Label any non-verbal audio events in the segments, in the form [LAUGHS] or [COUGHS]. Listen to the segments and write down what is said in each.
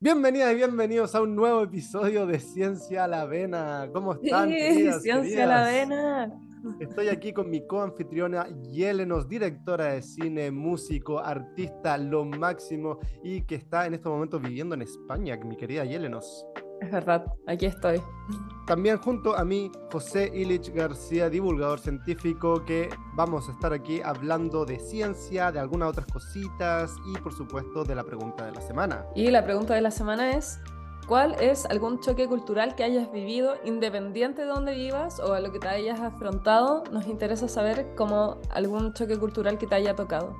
Bienvenidas y bienvenidos a un nuevo episodio de Ciencia a la Vena. ¿Cómo están? Sí, queridas, Ciencia a la? Vena. Estoy aquí con mi coanfitriona Yelenos, directora de cine, músico, artista, lo máximo y que está en estos momentos viviendo en España, mi querida Yelenos. Es verdad, aquí estoy. También junto a mí, José Ilich García, divulgador científico, que vamos a estar aquí hablando de ciencia, de algunas otras cositas y por supuesto de la pregunta de la semana. Y la pregunta de la semana es, ¿cuál es algún choque cultural que hayas vivido independiente de donde vivas o a lo que te hayas afrontado? Nos interesa saber como algún choque cultural que te haya tocado.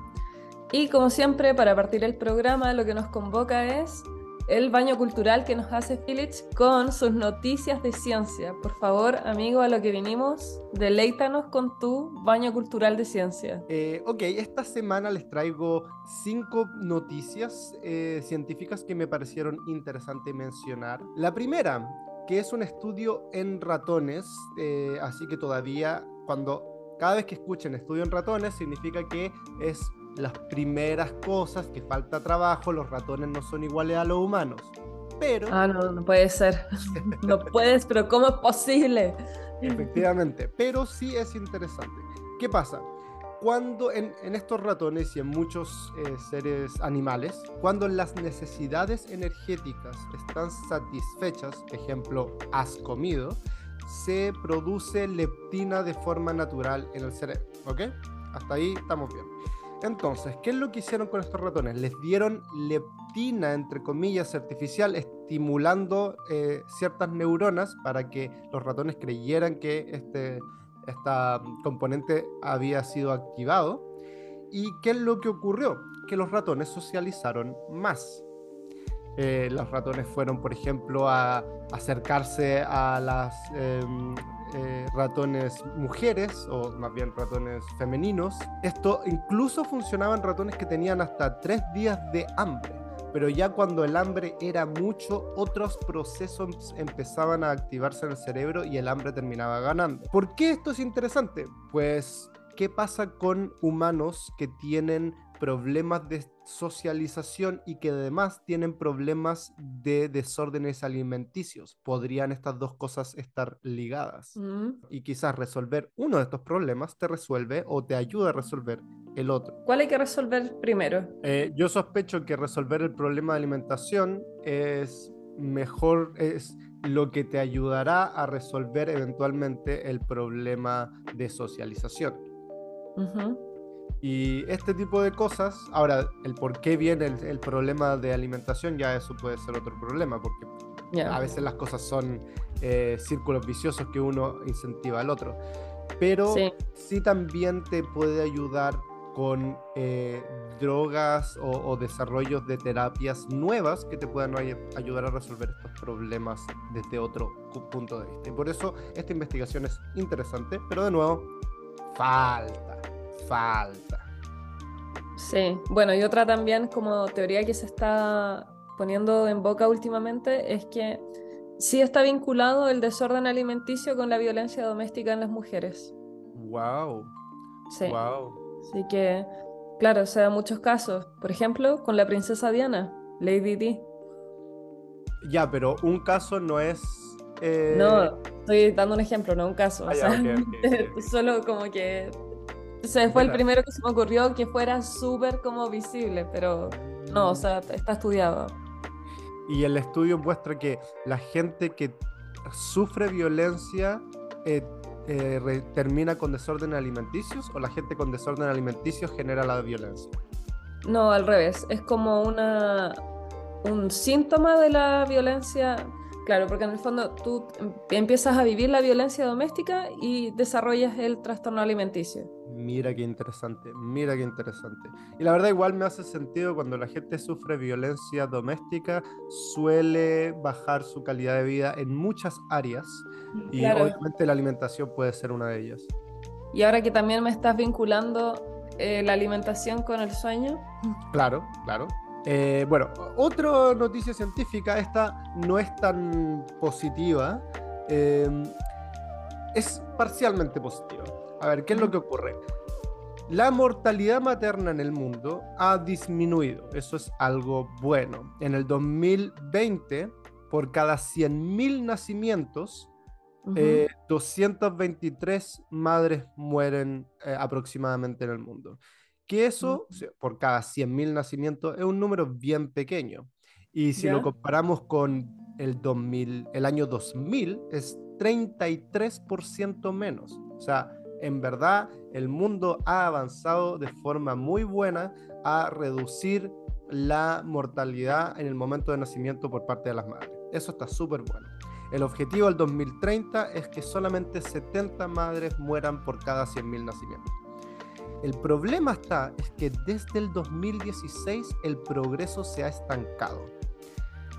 Y como siempre, para partir el programa, lo que nos convoca es el baño cultural que nos hace Philips con sus noticias de ciencia. Por favor, amigo, a lo que vinimos, deleítanos con tu baño cultural de ciencia. Eh, ok, esta semana les traigo cinco noticias eh, científicas que me parecieron interesante mencionar. La primera, que es un estudio en ratones, eh, así que todavía cuando cada vez que escuchen estudio en ratones significa que es las primeras cosas que falta trabajo, los ratones no son iguales a los humanos. Pero, Ah, no, no puede ser. [LAUGHS] No puedes, pero ¿cómo es posible? efectivamente, pero sí es interesante. ¿Qué pasa? Cuando en, en estos ratones y en muchos eh, seres animales, cuando las necesidades energéticas están satisfechas, ejemplo, has comido, se produce leptina de forma natural en el cerebro. ¿Ok? Hasta ahí estamos bien. Entonces, ¿qué es lo que hicieron con estos ratones? Les dieron leptina, entre comillas, artificial, estimulando eh, ciertas neuronas para que los ratones creyeran que este, esta componente había sido activado. ¿Y qué es lo que ocurrió? Que los ratones socializaron más. Eh, los ratones fueron, por ejemplo, a acercarse a las em, eh, ratones mujeres, o más bien ratones femeninos. Esto incluso funcionaba en ratones que tenían hasta tres días de hambre. Pero ya cuando el hambre era mucho, otros procesos empezaban a activarse en el cerebro y el hambre terminaba ganando. ¿Por qué esto es interesante? Pues, ¿qué pasa con humanos que tienen problemas de socialización y que además tienen problemas de desórdenes alimenticios? ¿Podrían estas dos cosas estar ligadas? Mm. Y quizás resolver uno de estos problemas te resuelve o te ayuda a resolver el otro. ¿Cuál hay que resolver primero? Eh, yo sospecho que resolver el problema de alimentación es mejor, es lo que te ayudará a resolver eventualmente el problema de socialización. Y este tipo de cosas, ahora, el por qué viene el, el problema de alimentación, ya eso puede ser otro problema, porque Ya. a veces las cosas son eh, círculos viciosos que uno incentiva al otro. Pero Sí. sí también te puede ayudar con eh, drogas o, o desarrollos de terapias nuevas que te puedan ay- ayudar a resolver estos problemas desde otro punto de vista. Y por eso esta investigación es interesante, pero de nuevo, falta, falta. Sí, bueno, y otra también como teoría que se está poniendo en boca últimamente es que sí está vinculado el desorden alimenticio con la violencia doméstica en las mujeres. Wow, Sí. wow. Así que, claro, se dan muchos casos. Por ejemplo, con la princesa Diana, Lady Di. Ya, pero un caso no es... eh, No, estoy dando un ejemplo, no un caso. o Ah, ya, sea, [LAUGHS] solo como que se fue el primero que se me ocurrió que fuera súper como visible, pero no, o sea, está estudiado. Y el estudio muestra que la gente que sufre violencia eh, eh, re- termina con desorden alimenticios o la gente con desorden alimenticio genera la violencia. No, al revés, es como una un síntoma de la violencia. Claro, porque en el fondo tú em- empiezas a vivir la violencia doméstica y desarrollas el trastorno alimenticio. Mira qué interesante, mira qué interesante. Y la verdad igual me hace sentido cuando la gente sufre violencia doméstica, suele bajar su calidad de vida en muchas áreas y Claro. obviamente la alimentación puede ser una de ellas. Y ahora que también me estás vinculando eh, la alimentación con el sueño, Claro, claro. Eh, bueno, otra noticia científica, esta no es tan positiva, eh, es parcialmente positiva. A ver, ¿qué es lo que ocurre? La mortalidad materna en el mundo ha disminuido, eso es algo bueno. En el 2020, por cada 100.000 nacimientos, 223 eh, madres mueren eh, aproximadamente en el mundo. Que eso, por cada 100.000 nacimientos, es un número bien pequeño. Y si lo comparamos con el, 2000, el año 2000, es 33% menos. O sea, en verdad el mundo ha avanzado de forma muy buena a reducir la mortalidad en el momento de nacimiento por parte de las madres. Eso está súper bueno. El objetivo del 2030 es que solamente 70 madres mueran por cada 100.000 nacimientos. El problema está es que desde el 2016 el progreso se ha estancado.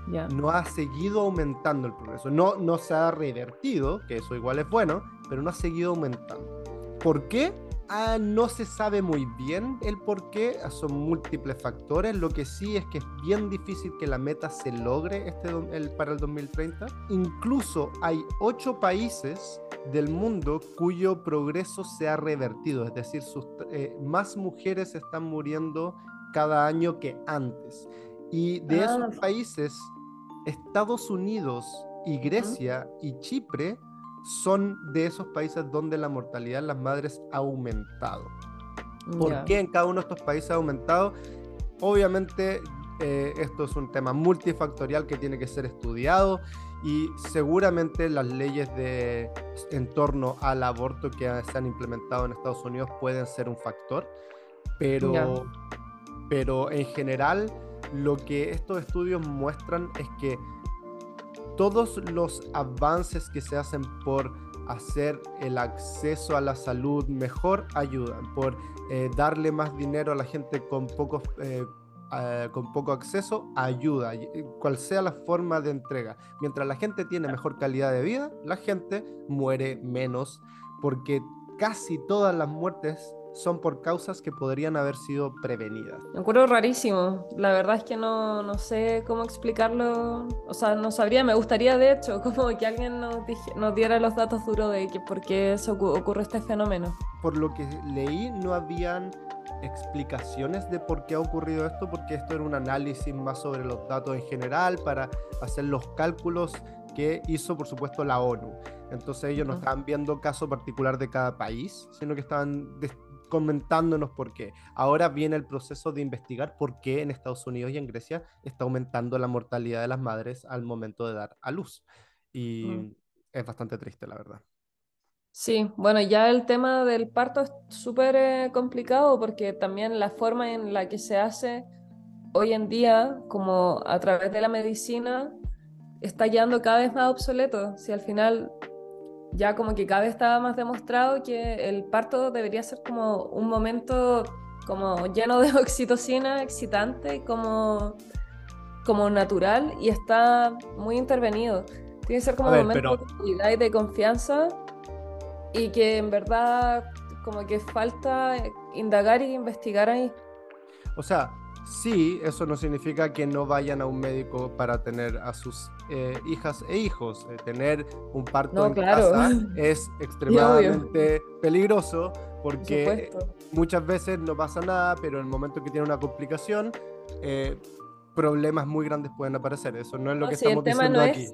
No ha seguido aumentando el progreso. No, no se ha revertido, que eso igual es bueno, pero no ha seguido aumentando. ¿Por qué? Ah, no se sabe muy bien el por qué, ah, son múltiples factores. Lo que sí es que es bien difícil que la meta se logre este, el, para el 2030. Incluso hay ocho países del mundo cuyo progreso se ha revertido, es decir, sus, eh, más mujeres están muriendo cada año que antes. Y de esos ah. países, Estados Unidos y Grecia y Chipre son de esos países donde la mortalidad en las madres ha aumentado. ¿Por qué en cada uno de estos países ha aumentado? Obviamente eh, esto es un tema multifactorial que tiene que ser estudiado y seguramente las leyes de en torno al aborto que se han implementado en Estados Unidos pueden ser un factor, pero, pero en general lo que estos estudios muestran es que todos los avances que se hacen por hacer el acceso a la salud mejor ayudan, por eh, darle más dinero a la gente con poco, eh, con poco acceso ayuda, cual sea la forma de entrega. Mientras la gente tiene mejor calidad de vida, la gente muere menos, porque casi todas las muertes son por causas que podrían haber sido prevenidas. Me acuerdo rarísimo. La verdad es que no, no, sé cómo explicarlo. O sea, no sabría. Me gustaría, de hecho, [LAUGHS] como que alguien nos, nos diera los datos duros de que por qué ocurre este fenómeno. Por lo que leí, no habían explicaciones de por qué ha ocurrido esto, porque esto era un análisis más sobre los datos en general para hacer los cálculos que hizo, por supuesto, la ONU. Entonces ellos no estaban viendo caso particular de cada país, sino que estaban comentándonos por qué. Ahora viene el proceso de investigar por qué en Estados Unidos y en Grecia está aumentando la mortalidad de las madres al momento de dar a luz. Y mm. es bastante triste, la verdad. Sí, bueno, ya el tema del parto es súper eh, complicado porque también la forma en la que se hace hoy en día, como a través de la medicina, está yendo cada vez más obsoleto. Si al final ya como que cada vez estaba más demostrado que el parto debería ser como un momento como lleno de [LAUGHS] oxitocina, excitante, como, como natural y está muy intervenido. Tiene que ser como un momento de seguridad y de confianza y que en verdad como que falta indagar y investigar ahí. O sea, Sí, eso no significa que no vayan a un médico para tener a sus eh, hijas e hijos. Eh, tener un parto en casa [LAUGHS] es extremadamente peligroso porque muchas veces no pasa nada, pero en el momento que tiene una complicación, eh, problemas muy grandes pueden aparecer. Eso no es lo que estamos diciendo aquí.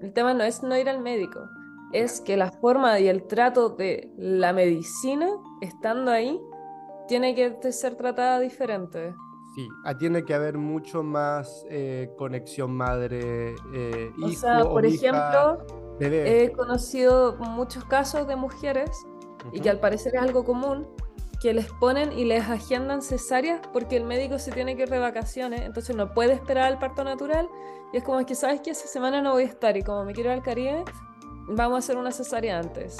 el tema no es no ir al médico, es que la forma y el trato de la medicina, estando ahí, tiene que ser tratada diferente. Sí, ah, tiene que haber mucho más eh, conexión madre-hijo. Eh, o sea, por ejemplo, he conocido muchos casos de mujeres, y que al parecer es algo común, que les ponen y les agendan cesáreas porque el médico se tiene que ir de vacaciones, entonces no puede esperar al parto natural. Y es como es que, ¿sabes que Esa semana no voy a estar y como me quiero ir al Caribe, vamos a hacer una cesárea antes.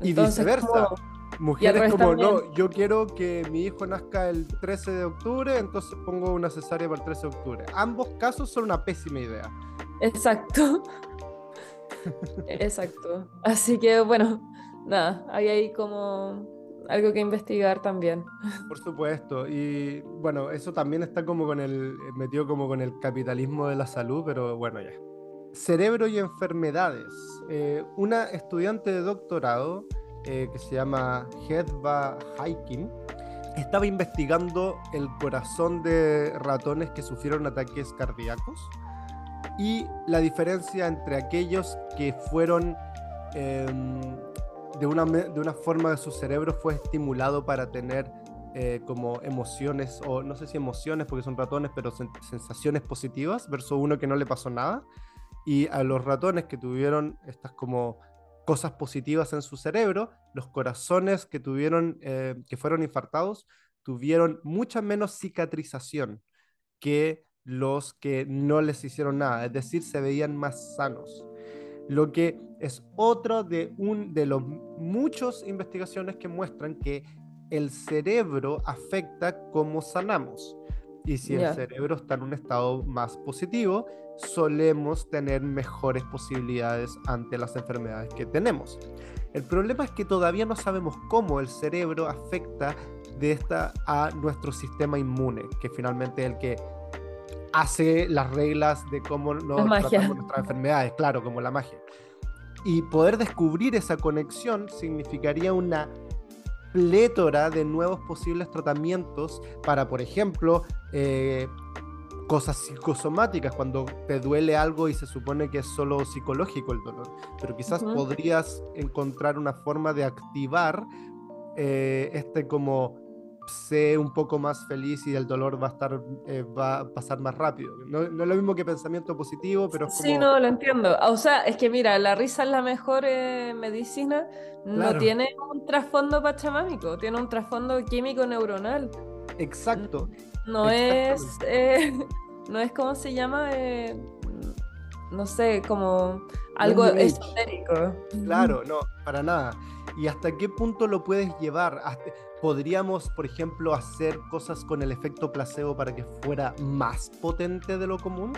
y viceversa. Mujeres como, no, yo quiero que mi hijo nazca el 13 de octubre, entonces pongo una cesárea para el 13 de octubre. Ambos casos son una pésima idea. Exacto. Exacto. Así que bueno, nada, hay ahí como algo que investigar también. Por supuesto. Y bueno, eso también está como con el, metido como con el capitalismo de la salud, pero bueno, ya. Cerebro y enfermedades. Eh, una estudiante de doctorado eh, que se llama Hedva Haikin, estaba investigando el corazón de ratones que sufrieron ataques cardíacos y la diferencia entre aquellos que fueron em, de, una, de una forma de su cerebro fue estimulado para tener eh, como emociones, o no sé si emociones porque son ratones, pero sensaciones positivas, versus uno que no le pasó nada. Y a los ratones que tuvieron estas como cosas positivas en su cerebro, los corazones que tuvieron, eh, que fueron infartados, tuvieron mucha menos cicatrización que los que no les hicieron nada, es decir, se veían más sanos. Lo que es otro de, un, de los muchos investigaciones que muestran que el cerebro afecta cómo sanamos. Y si el cerebro está en un estado más positivo, solemos tener mejores posibilidades ante las enfermedades que tenemos. El problema es que todavía no sabemos cómo el cerebro afecta de esta a nuestro sistema inmune, que finalmente es el que hace las reglas de cómo nos tratamos nuestras enfermedades, claro, como la magia. Y poder descubrir esa conexión significaría una plétora de nuevos posibles tratamientos para, por ejemplo, eh, cosas psicosomáticas, cuando te duele algo y se supone que es solo psicológico el dolor, pero quizás podrías encontrar una forma de activar eh, este como sé un poco más feliz y el dolor va a estar eh, va a pasar más rápido. No, es lo mismo que pensamiento positivo, pero Sí, no, lo entiendo. O sea, es que mira, la risa es la mejor eh, medicina, no tiene un trasfondo pachamámico, tiene un trasfondo químico neuronal. Exacto. No es eh, [LAUGHS] no es como se llama no sé, como algo esotérico. Claro, no, para nada. ¿Y hasta qué punto lo puedes llevar? ¿Podríamos, por ejemplo, hacer cosas con el efecto placebo para que fuera más potente de lo común?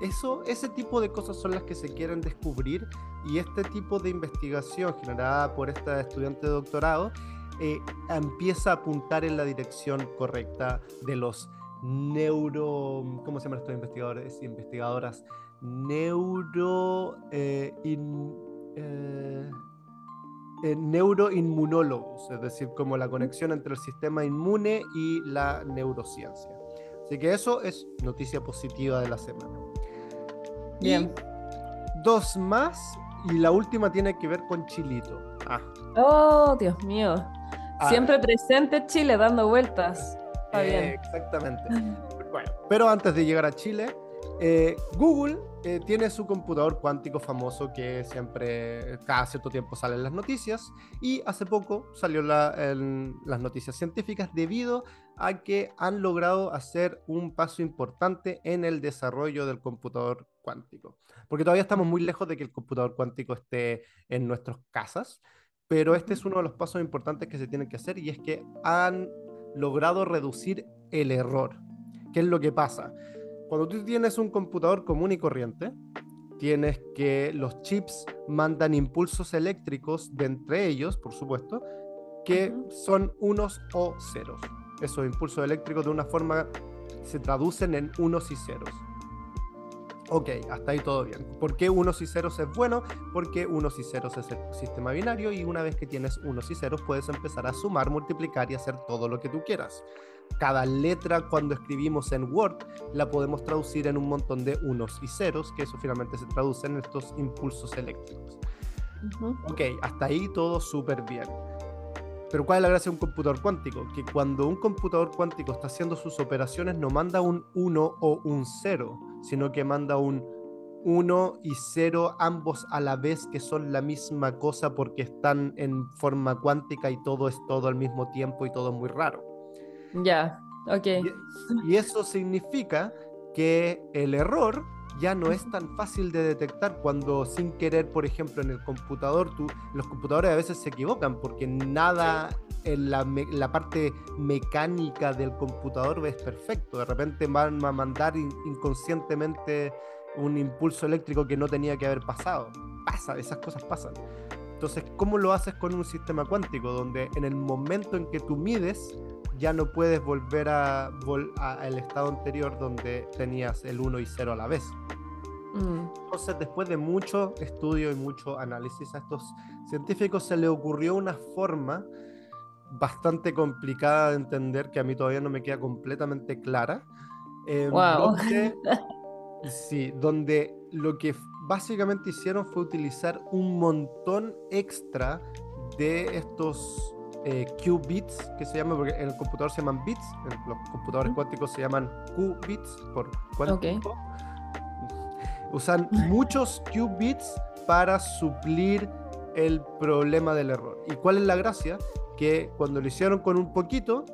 Eso, ese tipo de cosas son las que se quieren descubrir y este tipo de investigación generada por esta estudiante de doctorado eh, empieza a apuntar en la dirección correcta de los neuro... ¿Cómo se llaman estos investigadores y investigadoras? Neuro... Eh, eh, eh, neuroinmunólogos, es decir, como la conexión entre el sistema inmune y la neurociencia. Así que eso es noticia positiva de la semana. Bien. dos más y la última tiene que ver con Chilito. Ah. Oh, Dios mío. Ah. Siempre presente Chile dando vueltas. bien. Exactamente. [LAUGHS] bueno, pero antes de llegar a Chile, eh, Google eh, tiene su computador cuántico famoso que siempre, cada cierto tiempo salen las noticias y hace poco salió las noticias científicas debido a que han logrado hacer un paso importante en el desarrollo del computador cuántico. Porque todavía estamos muy lejos de que el computador cuántico esté en nuestras casas, pero este es uno de los pasos importantes que se tienen que hacer y es que han logrado reducir el error. ¿Qué es lo que pasa? Cuando tú tienes un computador común y corriente, tienes que los chips mandan impulsos eléctricos de entre ellos, por supuesto, que son unos o ceros. Esos impulsos eléctricos de una forma se traducen en unos y ceros. Ok, hasta ahí todo bien. ¿Por qué unos y ceros es bueno? Porque unos y ceros es el sistema binario y una vez que tienes unos y ceros puedes empezar a sumar, multiplicar y hacer todo lo que tú quieras cada letra cuando escribimos en Word la podemos traducir en un montón de unos y ceros, que eso finalmente se traduce en estos impulsos eléctricos. Ok, hasta ahí todo súper bien. Pero ¿cuál es la gracia de un computador cuántico? Que cuando un computador cuántico está haciendo sus operaciones no manda un 1 o un 0, sino que manda un 1 y 0 ambos a la vez que son la misma cosa porque están en forma cuántica y todo es todo al mismo tiempo y todo es muy raro. Ya, ok. Y, eso significa que el error ya no es tan fácil de detectar cuando sin querer, por ejemplo, en el computador, tú, los computadores a veces se equivocan porque nada en la, la, parte mecánica del computador es perfecto. De repente van a mandar inconscientemente un impulso eléctrico que no tenía que haber pasado. Pasa, esas cosas pasan. Entonces, ¿cómo lo haces con un sistema cuántico? Donde en el momento en que tú mides, ya no puedes volver a, al estado anterior donde tenías el 1 y 0 a la vez. Mm. Entonces, después de mucho estudio y mucho análisis a estos científicos, se le ocurrió una forma bastante complicada de entender, que a mí todavía no me queda completamente clara. em, Wow. donde- [LAUGHS] sí, donde lo que básicamente hicieron fue utilizar un montón extra de estos eh, qubits, que se llaman, porque en el computador se llaman bits, en los computadores cuánticos se llaman qubits por cuántico. Usan muchos qubits para suplir el problema del error. ¿Y cuál es la gracia? Que cuando lo hicieron con un poquito,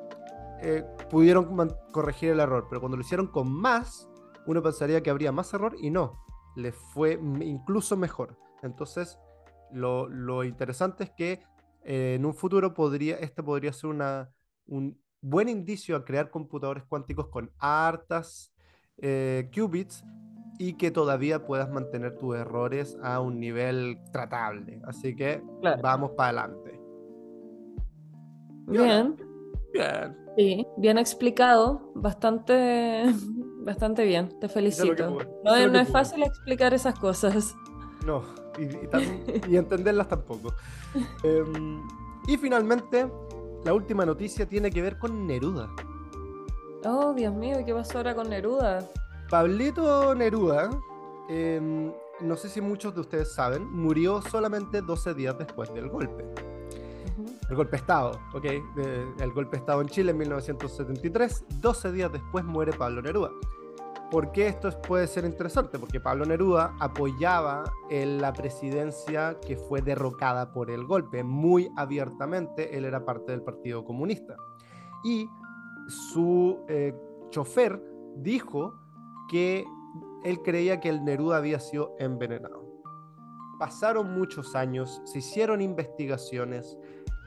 eh, pudieron corregir el error, pero cuando lo hicieron con más, uno pensaría que habría más error y no, le fue incluso mejor. Entonces, lo, lo interesante es que eh, en un futuro podría, este podría ser una, un buen indicio a crear computadores cuánticos con hartas eh, qubits y que todavía puedas mantener tus errores a un nivel tratable. Así que Claro. vamos para adelante. Bien, Bien. sí, bien explicado, bastante, [LAUGHS] bastante bien, te felicito. No, es- no es fácil explicar esas cosas. No, y, y [LAUGHS] tam- y entenderlas tampoco. Em, y finalmente, la última noticia tiene que ver con Neruda. Oh, Dios mío, ¿qué pasó ahora con Neruda? Pablito Neruda, em, no sé si muchos de ustedes saben, murió solamente 12 días después del golpe. El golpe de Estado, ¿ok? De- el golpe de Estado en Chile en 1973. 12 días después muere Pablo Neruda. ¿Por qué esto es- puede ser interesante? Porque Pablo Neruda apoyaba en la presidencia que fue derrocada por el golpe, muy abiertamente. Él era parte del Partido Comunista. Y su eh, chofer dijo que él creía que el Neruda había sido envenenado. Pasaron muchos años, se hicieron investigaciones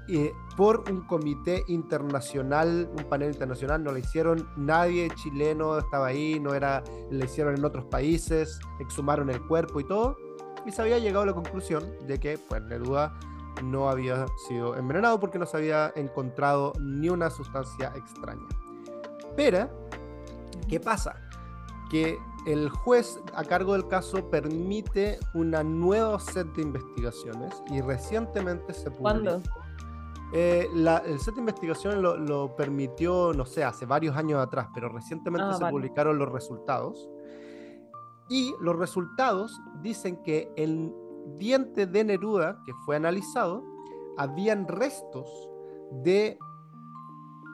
eh, por un comité internacional, un panel internacional, no lo hicieron nadie chileno, estaba ahí, no era, lo hicieron en otros países, exhumaron el cuerpo y todo, y se había llegado a la conclusión de que pues Neruda no había sido envenenado porque no se había encontrado ni una sustancia extraña. Pero, ¿qué pasa? Que el juez a cargo del caso permite una nueva set de investigaciones y recientemente se publicó ¿Cuándo? eh, la- el set de investigación lo, lo permitió, no sé, hace varios años atrás, pero recientemente Ah, se vale. publicaron los resultados. Y los resultados dicen que el diente de Neruda, que fue analizado, habían restos de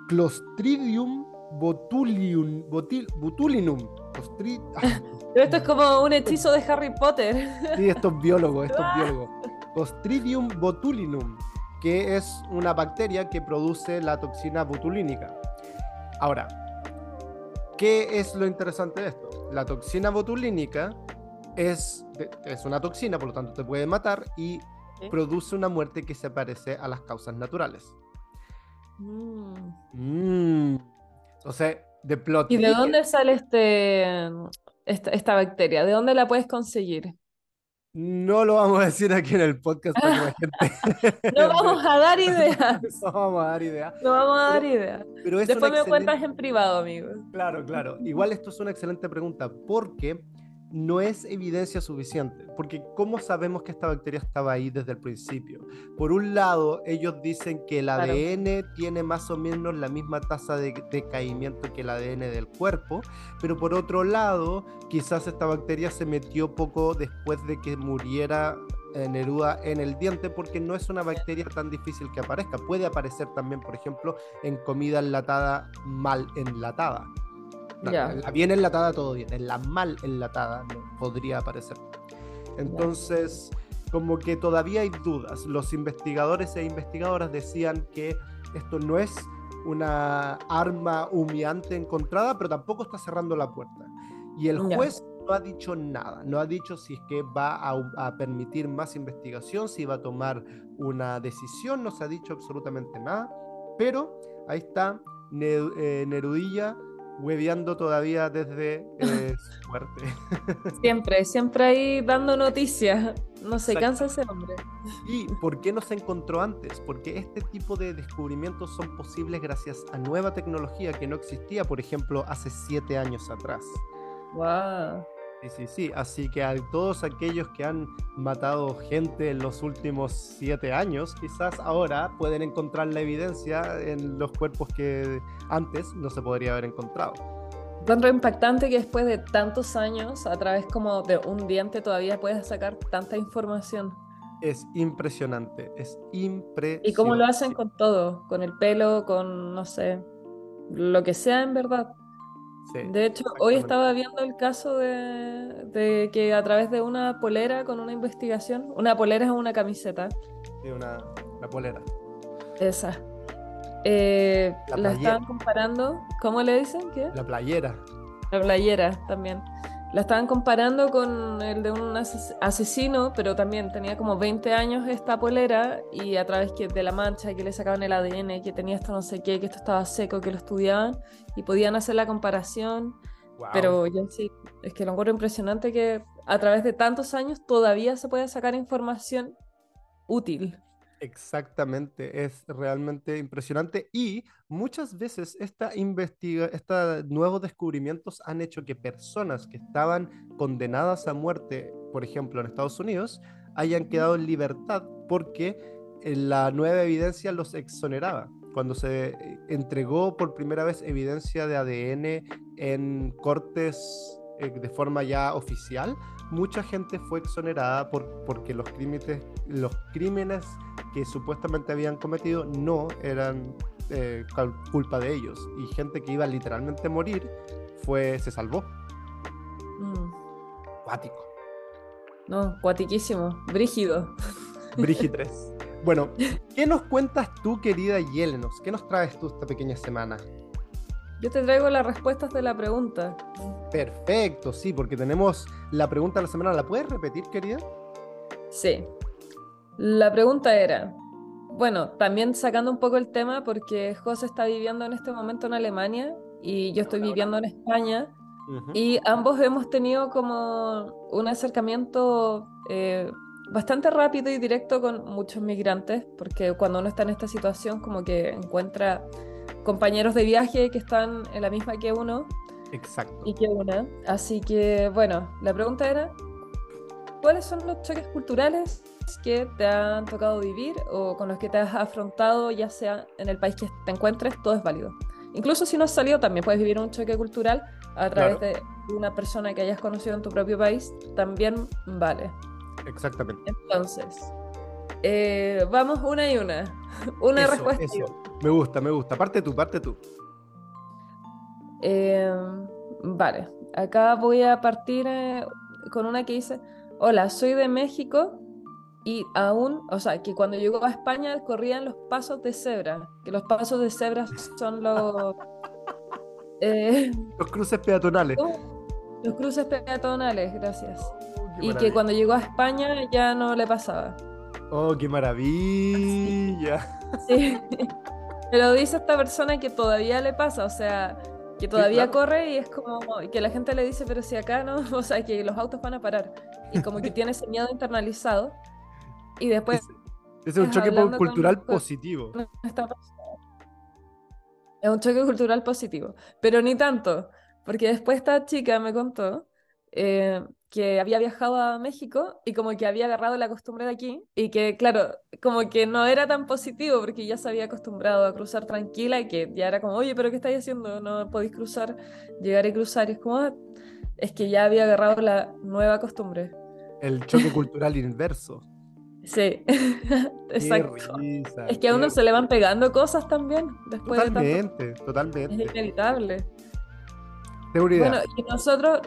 Clostridium botulium, botil- botulinum. Clostri- ah, [LAUGHS] Pero esto es como un hechizo de Harry Potter. Sí, estos biólogos, estos [LAUGHS] biólogos. Clostridium botulinum, que es una bacteria que produce la toxina botulínica. Ahora, ¿qué es lo interesante de esto? La toxina botulínica es, es una toxina, por lo tanto te puede matar y produce una muerte que se parece a las causas naturales. Mm. Mm. Entonces, de plot ¿Y de dónde sale este, esta, esta bacteria? ¿De dónde la puedes conseguir? No lo vamos a decir aquí en el podcast para que la [LAUGHS] gente... No vamos a dar ideas. [LAUGHS] No vamos a dar idea. No vamos a dar ideas. Pero es Después me cuentas excelente- en privado, amigo. Claro, claro. Igual esto es una excelente pregunta porque no es evidencia suficiente. Porque ¿cómo sabemos que esta bacteria estaba ahí desde el principio? Por un lado, ellos dicen que el Claro. ADN tiene más o menos la misma tasa de decaimiento que el ADN del cuerpo, pero por otro lado, quizás esta bacteria se metió poco después de que muriera eh, Neruda en el diente porque no es una bacteria tan difícil que aparezca. Puede aparecer también, por ejemplo, en comida enlatada mal enlatada. La- Ya. La bien enlatada todo bien, en la mal enlatada no podría aparecer. Entonces, como que todavía hay dudas. Los investigadores e investigadoras decían que esto no es una arma humeante encontrada, pero tampoco está cerrando la puerta. Y el Ya. juez no ha dicho nada, no ha dicho si es que va a, a permitir más investigación, si va a tomar una decisión, no se ha dicho absolutamente nada, pero ahí está eh, Nerudilla hueveando todavía desde eh, su muerte. [LAUGHS] Siempre, siempre ahí dando noticias. No se cansa ese hombre. ¿Y por qué no se encontró antes? Porque este tipo de descubrimientos son posibles gracias a nueva tecnología que no existía, por ejemplo, hace siete años atrás. Wow. Sí, sí, sí. Así que a todos aquellos que han matado gente en los últimos siete años, quizás ahora pueden encontrar la evidencia en los cuerpos que antes no se podría haber encontrado. Encuentro impactante que después de tantos años, a través como de un diente, todavía puedas sacar tanta información. Es impresionante, es impresionante. Y cómo lo hacen con todo, con el pelo, con, no sé, lo que sea en verdad. De hecho, hoy estaba viendo el caso de, que a través de una polera con una investigación, una polera es una camiseta. Sí, una, polera. Esa. Eh, la, estaban comparando, ¿cómo le dicen? ¿Qué? La playera. La playera también. La estaban comparando con el de un asesino, pero también tenía como 20 años esta polera y a través de la mancha que le sacaban el ADN, que tenía esto no sé qué, que esto estaba seco, que lo estudiaban y podían hacer la comparación. Pero yo sí, es que lo encuentro impresionante que a través de tantos años todavía se puede sacar información útil. Exactamente, es realmente impresionante y muchas veces esta investiga, estos nuevos descubrimientos han hecho que personas que estaban condenadas a muerte, por ejemplo en Estados Unidos, hayan quedado en libertad porque eh, la nueva evidencia los exoneraba. Cuando se eh, entregó por primera vez evidencia de ADN en cortes eh, de forma ya oficial, mucha gente fue exonerada por, porque los crímenes, los crímenes que supuestamente habían cometido no eran eh, culpa de ellos. Y gente que iba literalmente a morir fue, se salvó. Mm. Cuático. No, cuatiquísimo. Brígido. Brígides. [LAUGHS] Bueno, ¿qué nos cuentas tú, querida Yelenos? ¿Qué nos traes tú esta pequeña semana? Yo te traigo las respuestas de la pregunta. Perfecto, sí, porque tenemos la pregunta de la semana. ¿La puedes repetir, querida? Sí. La pregunta era, bueno, también sacando un poco el tema, porque José está viviendo en este momento en Alemania y yo estoy viviendo en España, y ambos hemos tenido como un acercamiento eh, bastante rápido y directo con muchos migrantes, porque cuando uno está en esta situación como que encuentra compañeros de viaje que están en la misma que uno. Exacto. Y que una. Así que, bueno, la pregunta era, ¿cuáles son los choques culturales que te han tocado vivir o con los que te has afrontado, ya sea en el país que te encuentres, todo es válido. Incluso si no has salido, también puedes vivir un choque cultural a través de una persona que hayas conocido en tu propio país, también vale. Exactamente. Entonces, eh, vamos una y una. [LAUGHS] Una respuesta. Me gusta, me gusta. Parte tú, parte tú. Eh, vale, acá voy a partir eh, con una que dice, hola, soy de México y aún, o sea, que cuando llegó a España corrían los pasos de cebra, que los pasos de cebra son los... [LAUGHS] los cruces peatonales. Los cruces peatonales, gracias. Oh, y que cuando llegó a España ya no le pasaba. Oh, qué maravilla. Sí. [LAUGHS] Pero dice esta persona que todavía le pasa, o sea, que todavía corre y es como que la gente le dice, pero si acá no, [LAUGHS] o sea, que los autos van a parar. Y como que tiene ese miedo internalizado. Y después. Es, un choque cultural positivo. Es un choque cultural positivo. Pero ni tanto, porque después esta chica me contó eh, que había viajado a México y como que había agarrado la costumbre de aquí y que claro, como que no era tan positivo porque ya se había acostumbrado a cruzar tranquila y que ya era como, oye, pero ¿qué estáis haciendo? No podéis cruzar, llegar y cruzar y es como, ah, es que ya había agarrado la nueva costumbre. El choque [LAUGHS] cultural inverso. Sí, [LAUGHS] exacto. es que a uno se le van pegando cosas también después totalmente, de tanto... Totalmente, Es inevitable. Bueno, y nosotros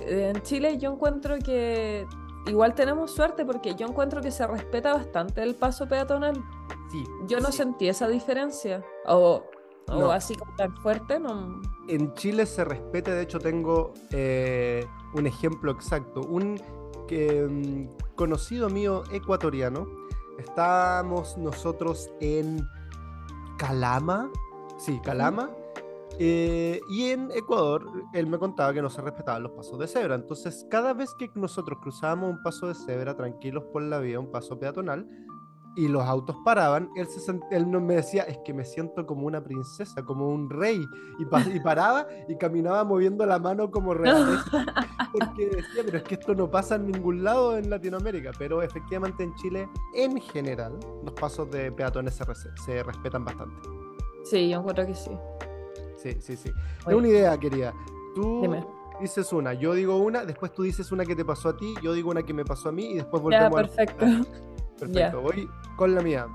en Chile yo encuentro que igual tenemos suerte porque yo encuentro que se respeta bastante el paso peatonal. Sí. Yo no sentí esa diferencia. O, así como tan fuerte, no. En Chile se respeta, de hecho tengo eh, un ejemplo exacto. Un mm, conocido mío ecuatoriano, estábamos nosotros en Calama. Sí, Calama. Eh, y en Ecuador, él me contaba que no se respetaban los pasos de cebra. Entonces, cada vez que nosotros cruzábamos un paso de cebra tranquilos por la vía, un paso peatonal, y los autos paraban, él, se sent- él no me decía, es que me siento como una princesa, como un rey, y, pa- y paraba y caminaba moviendo la mano como [LAUGHS] realeza, porque decía, pero es que esto no pasa en ningún lado en Latinoamérica, pero efectivamente en Chile, en general, los pasos de peatones se, se respetan bastante. Sí, yo encuentro que sí. Sí, sí, sí. Es una idea, querida. Tú Dime. dices una, yo digo una, después tú dices una que te pasó a ti, yo digo una que me pasó a mí y después Ya, volvemos al- perfecto. [LAUGHS] Perfecto, Ya. voy con la mía.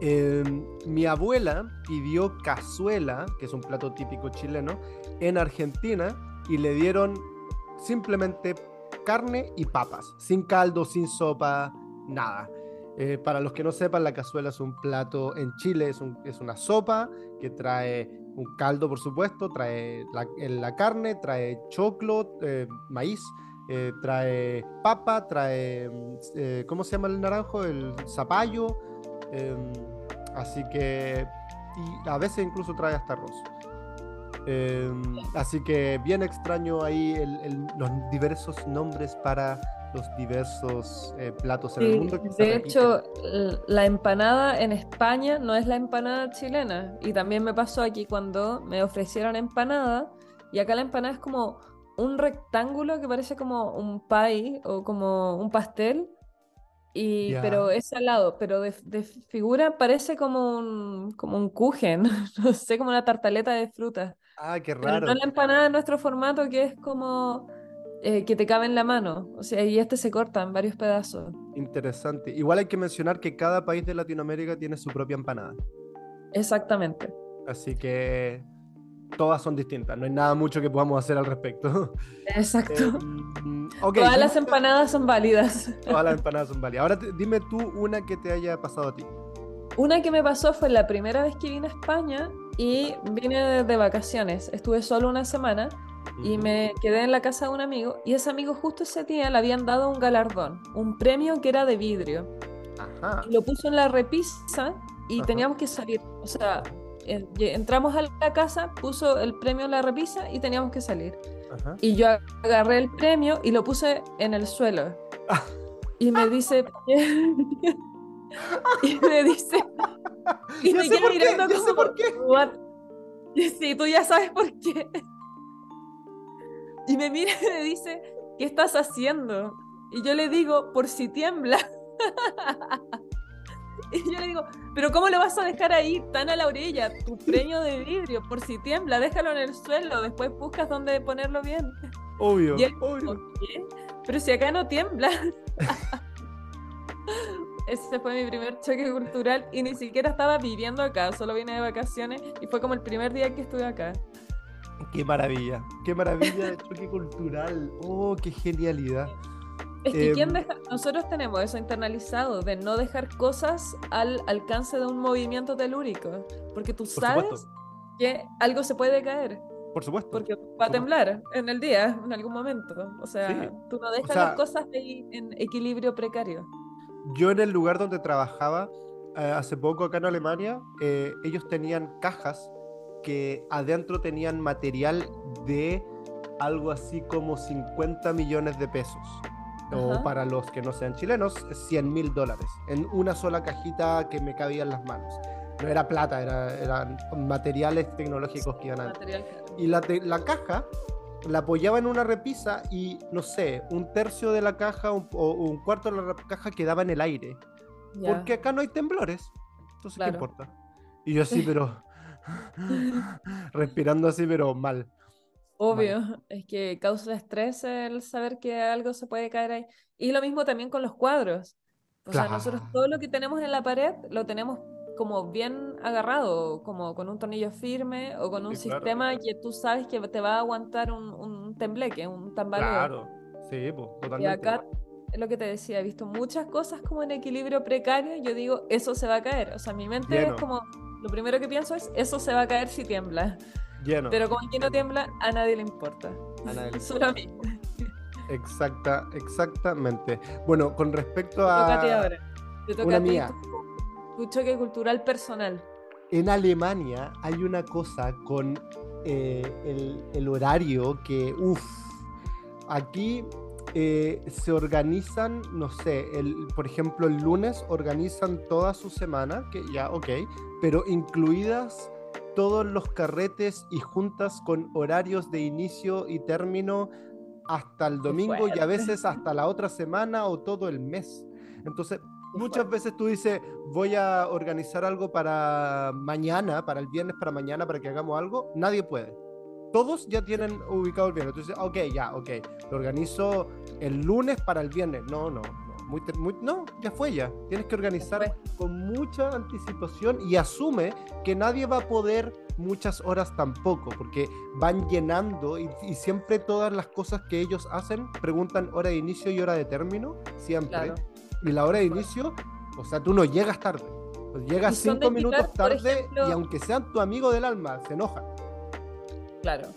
Eh, mi abuela pidió cazuela, que es un plato típico chileno, en Argentina y le dieron simplemente carne y papas, sin caldo, sin sopa, nada. Eh, para los que no sepan, la cazuela es un plato en Chile, es, un- es una sopa que trae un caldo, por supuesto, trae la, carne, trae choclo, eh, maíz, eh, trae papa, trae, mm, eh, ¿cómo se llama el naranjo? El zapallo. em, así que, y a veces incluso trae hasta arroz. Em, así que bien extraño ahí los diversos nombres para los diversos eh, platos en el mundo. que de hecho, la empanada en España no es la empanada chilena. Y también me pasó aquí cuando me ofrecieron empanada. Y acá la empanada es como un rectángulo que parece como un pie o como un pastel. Y, pero es salado, pero de, de figura parece como un, como un kuchen, [LAUGHS] no sé, como una tartaleta de frutas. Ah, qué Pero raro. no la empanada en nuestro formato que es como eh, que te cabe en la mano. O sea, y este se corta en varios pedazos. Interesante. Igual hay que mencionar que cada país de Latinoamérica tiene su propia empanada. Exactamente. Así que todas son distintas. No hay nada mucho que podamos hacer al respecto. [LAUGHS] Exacto. Ok, Todas las empanadas son válidas. Todas las [LAUGHS] empanadas son válidas. Ahora dime tú una que te haya pasado a ti. Una que me pasó fue la primera vez que vine a España y vine de vacaciones. Estuve solo una semana y me quedé en la casa de un amigo y ese amigo justo ese día le habían dado un galardón, un premio que era de vidrio. Ajá. Y lo puso en la repisa y Ajá. teníamos que salir. O sea, entramos a la casa, puso el premio en la repisa y teníamos que salir. Ajá. Y yo agarré el premio y lo puse en el suelo. Ah. Y me dice. [LAUGHS] [LAUGHS] y me dice. [LAUGHS] Y Ya me queda mirando como, por qué. "What?". Sí, tú ya sabes por qué. Y me mira y me dice, ¿qué estás haciendo? Y yo le digo, por si tiembla. [LAUGHS] Y yo le digo, pero ¿cómo lo vas a dejar ahí tan a la orilla? Tu premio de vidrio, por si tiembla, déjalo en el suelo, después buscas dónde ponerlo bien. Obvio, Y él, obvio. ¿qué? Pero si acá no tiembla. [LAUGHS] Ese fue mi primer choque cultural y ni siquiera estaba viviendo acá, solo vine de vacaciones y fue como el primer día que estuve acá. Qué maravilla. Qué maravilla de choque cultural. Oh, qué genialidad. Es que ¿quién Em, deja? nosotros tenemos eso internalizado, de no dejar cosas al alcance de un movimiento telúrico, porque tú sabes que algo se puede caer, Por supuesto. porque va a temblar en el día, en algún momento. O sea, Sí. tú no dejas sea- las cosas ahí en equilibrio precario. Yo en el lugar donde trabajaba eh, hace poco acá en Alemania, eh, ellos tenían cajas que adentro tenían material de algo así como 50 millones de pesos. O para los que no sean chilenos, 100 mil dólares. En una sola cajita que me cabía en las manos. No era plata, era, eran materiales tecnológicos que iban a... Y la, la caja la apoyaba en una repisa y, no sé, un tercio de la caja un- o un cuarto de la caja quedaba en el aire. Porque acá no hay temblores. Entonces, Claro. ¿qué importa? Y yo así, pero... [LAUGHS] respirando así, pero mal. Obvio, es que causa estrés el saber que algo se puede caer ahí. Y lo mismo también con los cuadros. O sea, nosotros todo lo que tenemos en la pared lo tenemos como bien agarrado, como con un tornillo firme o con un Sí, claro. sistema que tú sabes que te va a aguantar un, un tembleque, un tambaleo. Claro. Sí, pues, Y totalmente. acá es lo que te decía, he visto muchas cosas como en equilibrio precario. Yo digo, eso se va a caer. O sea, mi mente Lleno. es como, lo primero que pienso es, eso se va a caer si tiembla. Lleno. Pero como aquí no tiembla, a nadie le importa. A nadie le Solo a mí. Exacta, exactamente. Bueno, con respecto Te toca a ti a... ahora. Te toca una a ti mía. tu, tu choque cultural personal. En Alemania hay una cosa con eh, el, el horario que, uff, aquí eh, se organizan, no sé, el, por ejemplo, el lunes organizan toda su semana, que ya, ok, pero incluidas todos los carretes y juntas con horarios de inicio y término hasta el domingo y a veces hasta la otra semana o todo el mes. Entonces, muchas veces tú dices, voy a organizar algo para mañana, para el viernes, para mañana, para que hagamos algo. Nadie puede. Todos ya tienen ubicado el viernes. Entonces, ok, ya, ok. Lo organizo el lunes para el viernes. No, no. Muy, muy, no, ya fue ya. Tienes que organizar con mucha anticipación y asume que nadie va a poder muchas horas tampoco, porque van llenando y, y, siempre todas las cosas que ellos hacen preguntan hora de inicio y hora de término, siempre. Claro. Y la hora de inicio, o sea, tú no llegas tarde. Pues llegas cinco minutos tarde ejemplo... y aunque sean tu amigo del alma, se enojan. Claro.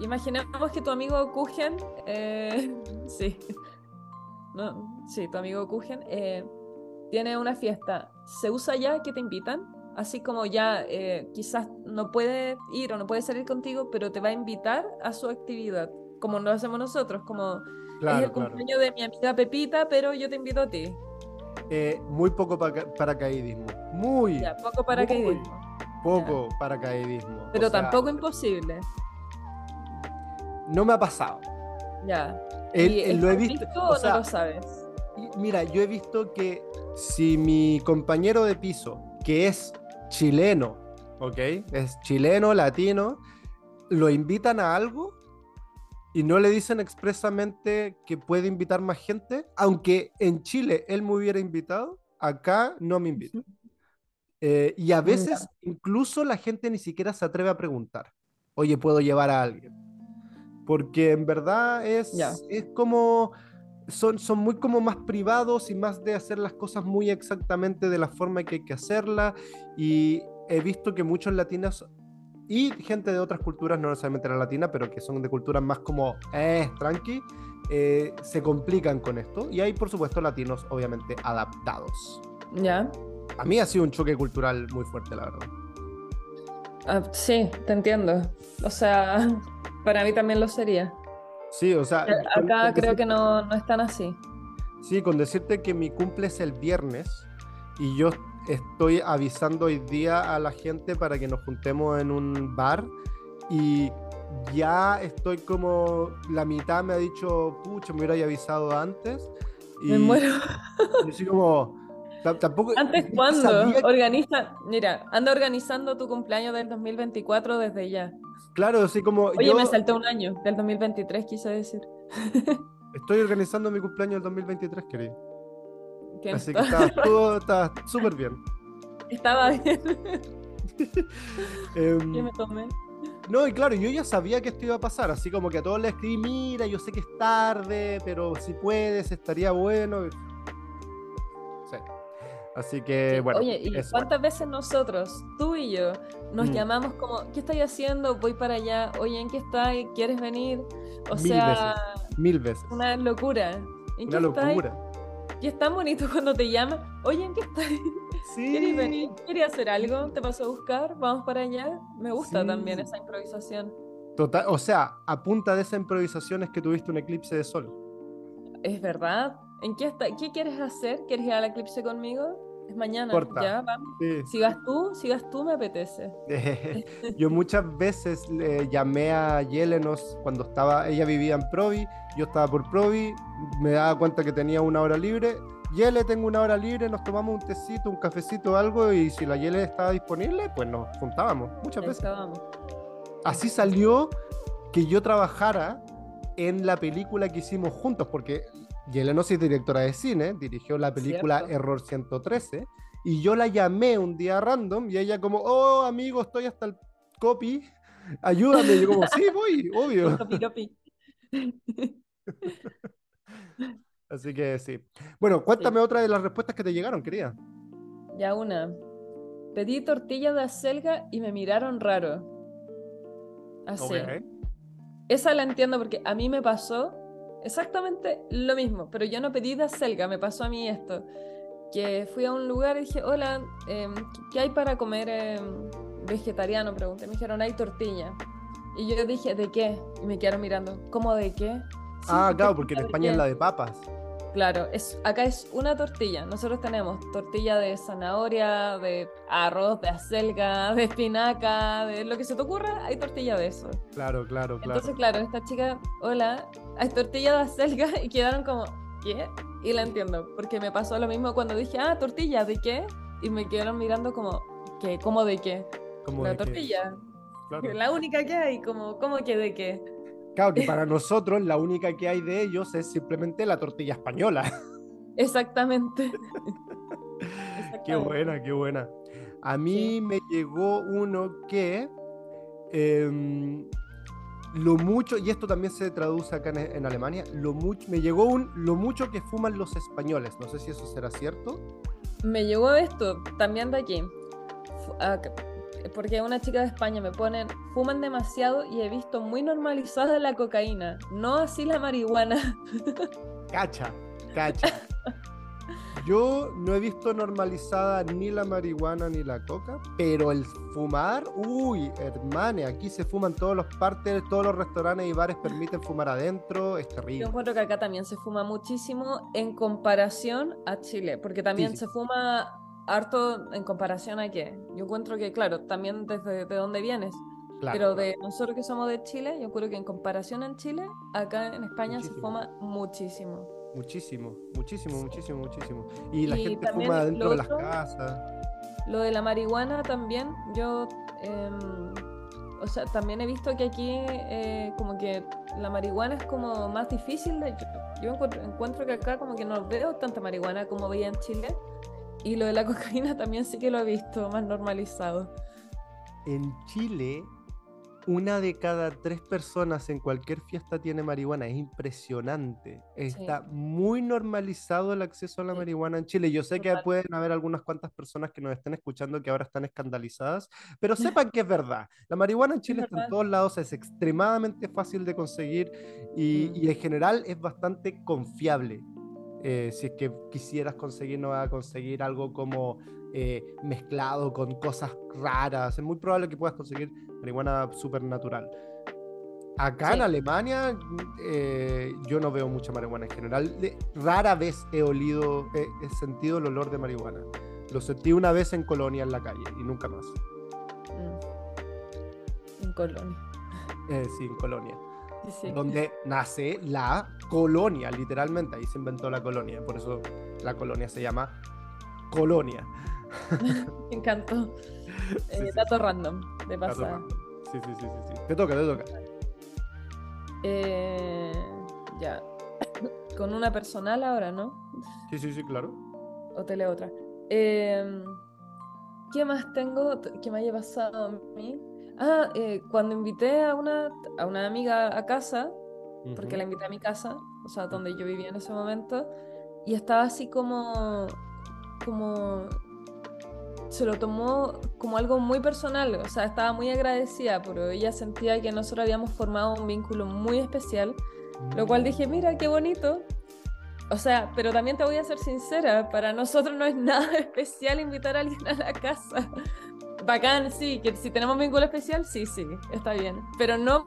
Imaginemos que tu amigo Kuchen, eh, [LAUGHS] sí, no, sí, tu amigo Kuchen eh, tiene una fiesta. ¿Se usa ya que te invitan? Así como ya eh, quizás no puede ir o no puede salir contigo, pero te va a invitar a su actividad, como lo hacemos nosotros, como Claro, es el cumpleaños de mi amiga Pepita, pero yo te invito a ti. Eh, muy poco para paracaidismo. Muy. Ya, poco paracaidismo. Poco ya. paracaidismo. Pero o sea, tampoco imposible. No me ha pasado. Ya. El, el, lo he visto. o, sea, no lo sabes? Mira, yo he visto que si mi compañero de piso, que es chileno, ¿ok? Es chileno, latino, lo invitan a algo, y no le dicen expresamente que puede invitar más gente, aunque en Chile él me hubiera invitado, acá no me invita. Eh, y a veces incluso la gente ni siquiera se atreve a preguntar, oye, ¿puedo llevar a alguien? Porque en verdad es, es como, son, son muy como más privados y más de hacer las cosas muy exactamente de la forma que hay que hacerla. Y he visto que muchos latinos y gente de otras culturas, no necesariamente la latina, pero que son de culturas más como, eh, tranqui, eh, se complican con esto. Y hay, por supuesto, latinos, obviamente, adaptados. Ya. A mí ha sido un choque cultural muy fuerte, la verdad. Ah, sí, te entiendo. O sea, [LAUGHS] para mí también lo sería. Sí, o sea. Acá con, con creo que no, no es tan así. Sí, con decirte que mi cumple es el viernes y yo estoy avisando hoy día a la gente para que nos juntemos en un bar y ya estoy como la mitad me ha dicho, pucha, me hubiera avisado antes. Y me muero. [LAUGHS] Y así como, tampoco. ¿Antes cuándo? Que... Organiza, mira, anda organizando tu cumpleaños del 2024 desde ya. Claro, así como. Oye, yo... me salté un año, del 2023, quise decir. [LAUGHS] Estoy organizando mi cumpleaños del 2023, querido. Así que está todo está súper bien. [LAUGHS] Estaba bien. [LAUGHS] um, ¿Qué me tomé? No, y claro, yo ya sabía que esto iba a pasar, así como que a todos les escribí, mira, yo sé que es tarde, pero si puedes, estaría bueno. Sí. Así que, sí. bueno. Oye, ¿y cuántas bueno. veces nosotros, tú y yo, nos mm. llamamos como, ¿qué estoy haciendo? Voy para allá. Oye, ¿en qué estás? ¿Quieres venir? O Mil sea, veces. Mil veces. Una locura. ¿En Una qué locura. Y es tan bonito [LAUGHS] cuando te llaman. Oye, ¿en qué estás? Sí. ¿Quieres venir? ¿Quieres hacer algo? ¿Te pasó a buscar? ¿Vamos para allá? Me gusta sí. también esa improvisación. Total, o sea, a punta de esa improvisación es que tuviste un eclipse de sol. Es verdad. ¿En qué, está? ¿Qué quieres hacer? ¿Quieres ir al eclipse conmigo? Es mañana. Corta. Ya, vamos. Sí. Si vas tú, si vas tú, me apetece. [LAUGHS] yo muchas veces le llamé a Yelenos cuando estaba, ella vivía en Provi, yo estaba por Provi, me daba cuenta que tenía una hora libre. Yele, tengo una hora libre, nos tomamos un tecito, un cafecito, algo, y si la Yele estaba disponible, pues nos juntábamos muchas veces. Estábamos. Así salió que yo trabajara en la película que hicimos juntos, porque Yelena es directora de cine, dirigió la película Cierto. Error 113, y yo la llamé un día random, y ella como, oh, amigo, estoy hasta el copy, ayúdame, y yo como, sí, voy, [LAUGHS] obvio. Copy, copy. [LAUGHS] Así que sí. Bueno, cuéntame sí. otra de las respuestas que te llegaron, querida. Ya una. Pedí tortilla de acelga y me miraron raro. Así. Okay. Esa la entiendo porque a mí me pasó exactamente lo mismo, pero yo no pedí de acelga, me pasó a mí esto. Que fui a un lugar y dije, hola, eh, ¿qué hay para comer eh, vegetariano? Pregunté, me dijeron, hay tortilla. Y yo dije, ¿de qué? Y me quedaron mirando, ¿cómo de qué? ah, claro, [LAUGHS] porque en España es la de papas. Claro, es, acá es una tortilla. Nosotros tenemos tortilla de zanahoria, de arroz, de acelga, [LAUGHS] de espinaca, de lo que se te ocurra, hay tortilla de eso. Claro, claro, claro. Entonces, claro, esta chica, hola, hay tortilla de acelga [LAUGHS] y quedaron como, ¿qué? Y la entiendo, porque me pasó lo mismo cuando dije, ah, tortilla, ¿de qué? Y me quedaron mirando como, ¿qué? ¿Cómo de qué? Como la de tortilla. claro. [LAUGHS] La única que hay, como, ¿cómo que de qué? Claro, que para nosotros la única que hay de ellos es simplemente la tortilla española. [LAUGHS] Exactamente. [LAUGHS] Qué buena, qué buena. A mí me llegó uno que em, lo mucho, y esto también se traduce acá en, en Alemania, lo mucho, me llegó un lo mucho que fuman los españoles. No sé si eso será cierto. Me llegó esto también de aquí. Acá- Porque una chica de España me ponen, fuman demasiado y he visto muy normalizada la cocaína, no así la marihuana. [LAUGHS] Cacha, cacha. Yo no he visto normalizada ni la marihuana ni la coca, pero el fumar, uy, hermane, aquí se fuman todos los partes, todos los restaurantes y bares permiten fumar adentro, es Yo terrible. encuentro que acá también se fuma muchísimo en comparación a Chile, porque también sí. se fuma harto en comparación a qué. Yo encuentro que, claro, también desde de dónde vienes, Claro, pero claro. de nosotros que somos de Chile, yo creo que en comparación en Chile, acá en España se fuma muchísimo. Muchísimo, muchísimo, muchísimo, muchísimo. Y la Y gente fuma dentro de las casas. Lo de la marihuana también, yo, em, o sea, también he visto que aquí eh, como que la marihuana es como más difícil de... Yo, yo encuentro, encuentro que acá como que no veo tanta marihuana como veía en Chile. Y lo de la [LAUGHS] cocaína también sí que lo he visto más normalizado. En Chile, una de cada tres personas en cualquier fiesta tiene marihuana. Es impresionante. Está muy normalizado el acceso a la Sí. marihuana en Chile. Yo sé que Total. pueden haber algunas cuantas personas que nos estén escuchando que ahora están escandalizadas, pero [LAUGHS] sepan que es verdad. La marihuana en Chile está en todos lados, es extremadamente fácil de conseguir y, Mm. y en general es bastante confiable. Eh, si es que quisieras conseguir, no vas a conseguir algo como eh, mezclado con cosas raras. Es muy probable que puedas conseguir marihuana supernatural. Acá en. Alemania eh, yo no veo mucha marihuana en general. De- rara vez he olido, he, he sentido el olor de marihuana. Lo sentí una vez en Colonia en la calle y nunca más. Mm. En Colonia. Sí, en Colonia. Sí. Donde nace la colonia, literalmente. Ahí se inventó la colonia. Por eso la colonia se llama colonia. [LAUGHS] Me encantó. Eh, sí. dato random, de pasada. Sí, sí, sí, sí. Te toca, te toca. Eh, ya. [COUGHS] Con una personal ahora, ¿no? Sí, sí, sí, claro. O te leo otra. Em, ¿qué más tengo que me haya pasado a mí? Ah, eh, cuando invité a una, a una amiga a casa, porque la invité a mi casa, o sea, donde yo vivía en ese momento, y estaba así como, como, se lo tomó como algo muy personal, o sea, estaba muy agradecida, pero ella sentía que nosotros habíamos formado un vínculo muy especial, lo cual dije, mira, qué bonito. O sea, pero también te voy a ser sincera, para nosotros no es [LAUGHS] nada especial invitar a alguien a la casa. Bacán, sí, que si tenemos vínculo especial, sí, sí, está bien. Pero no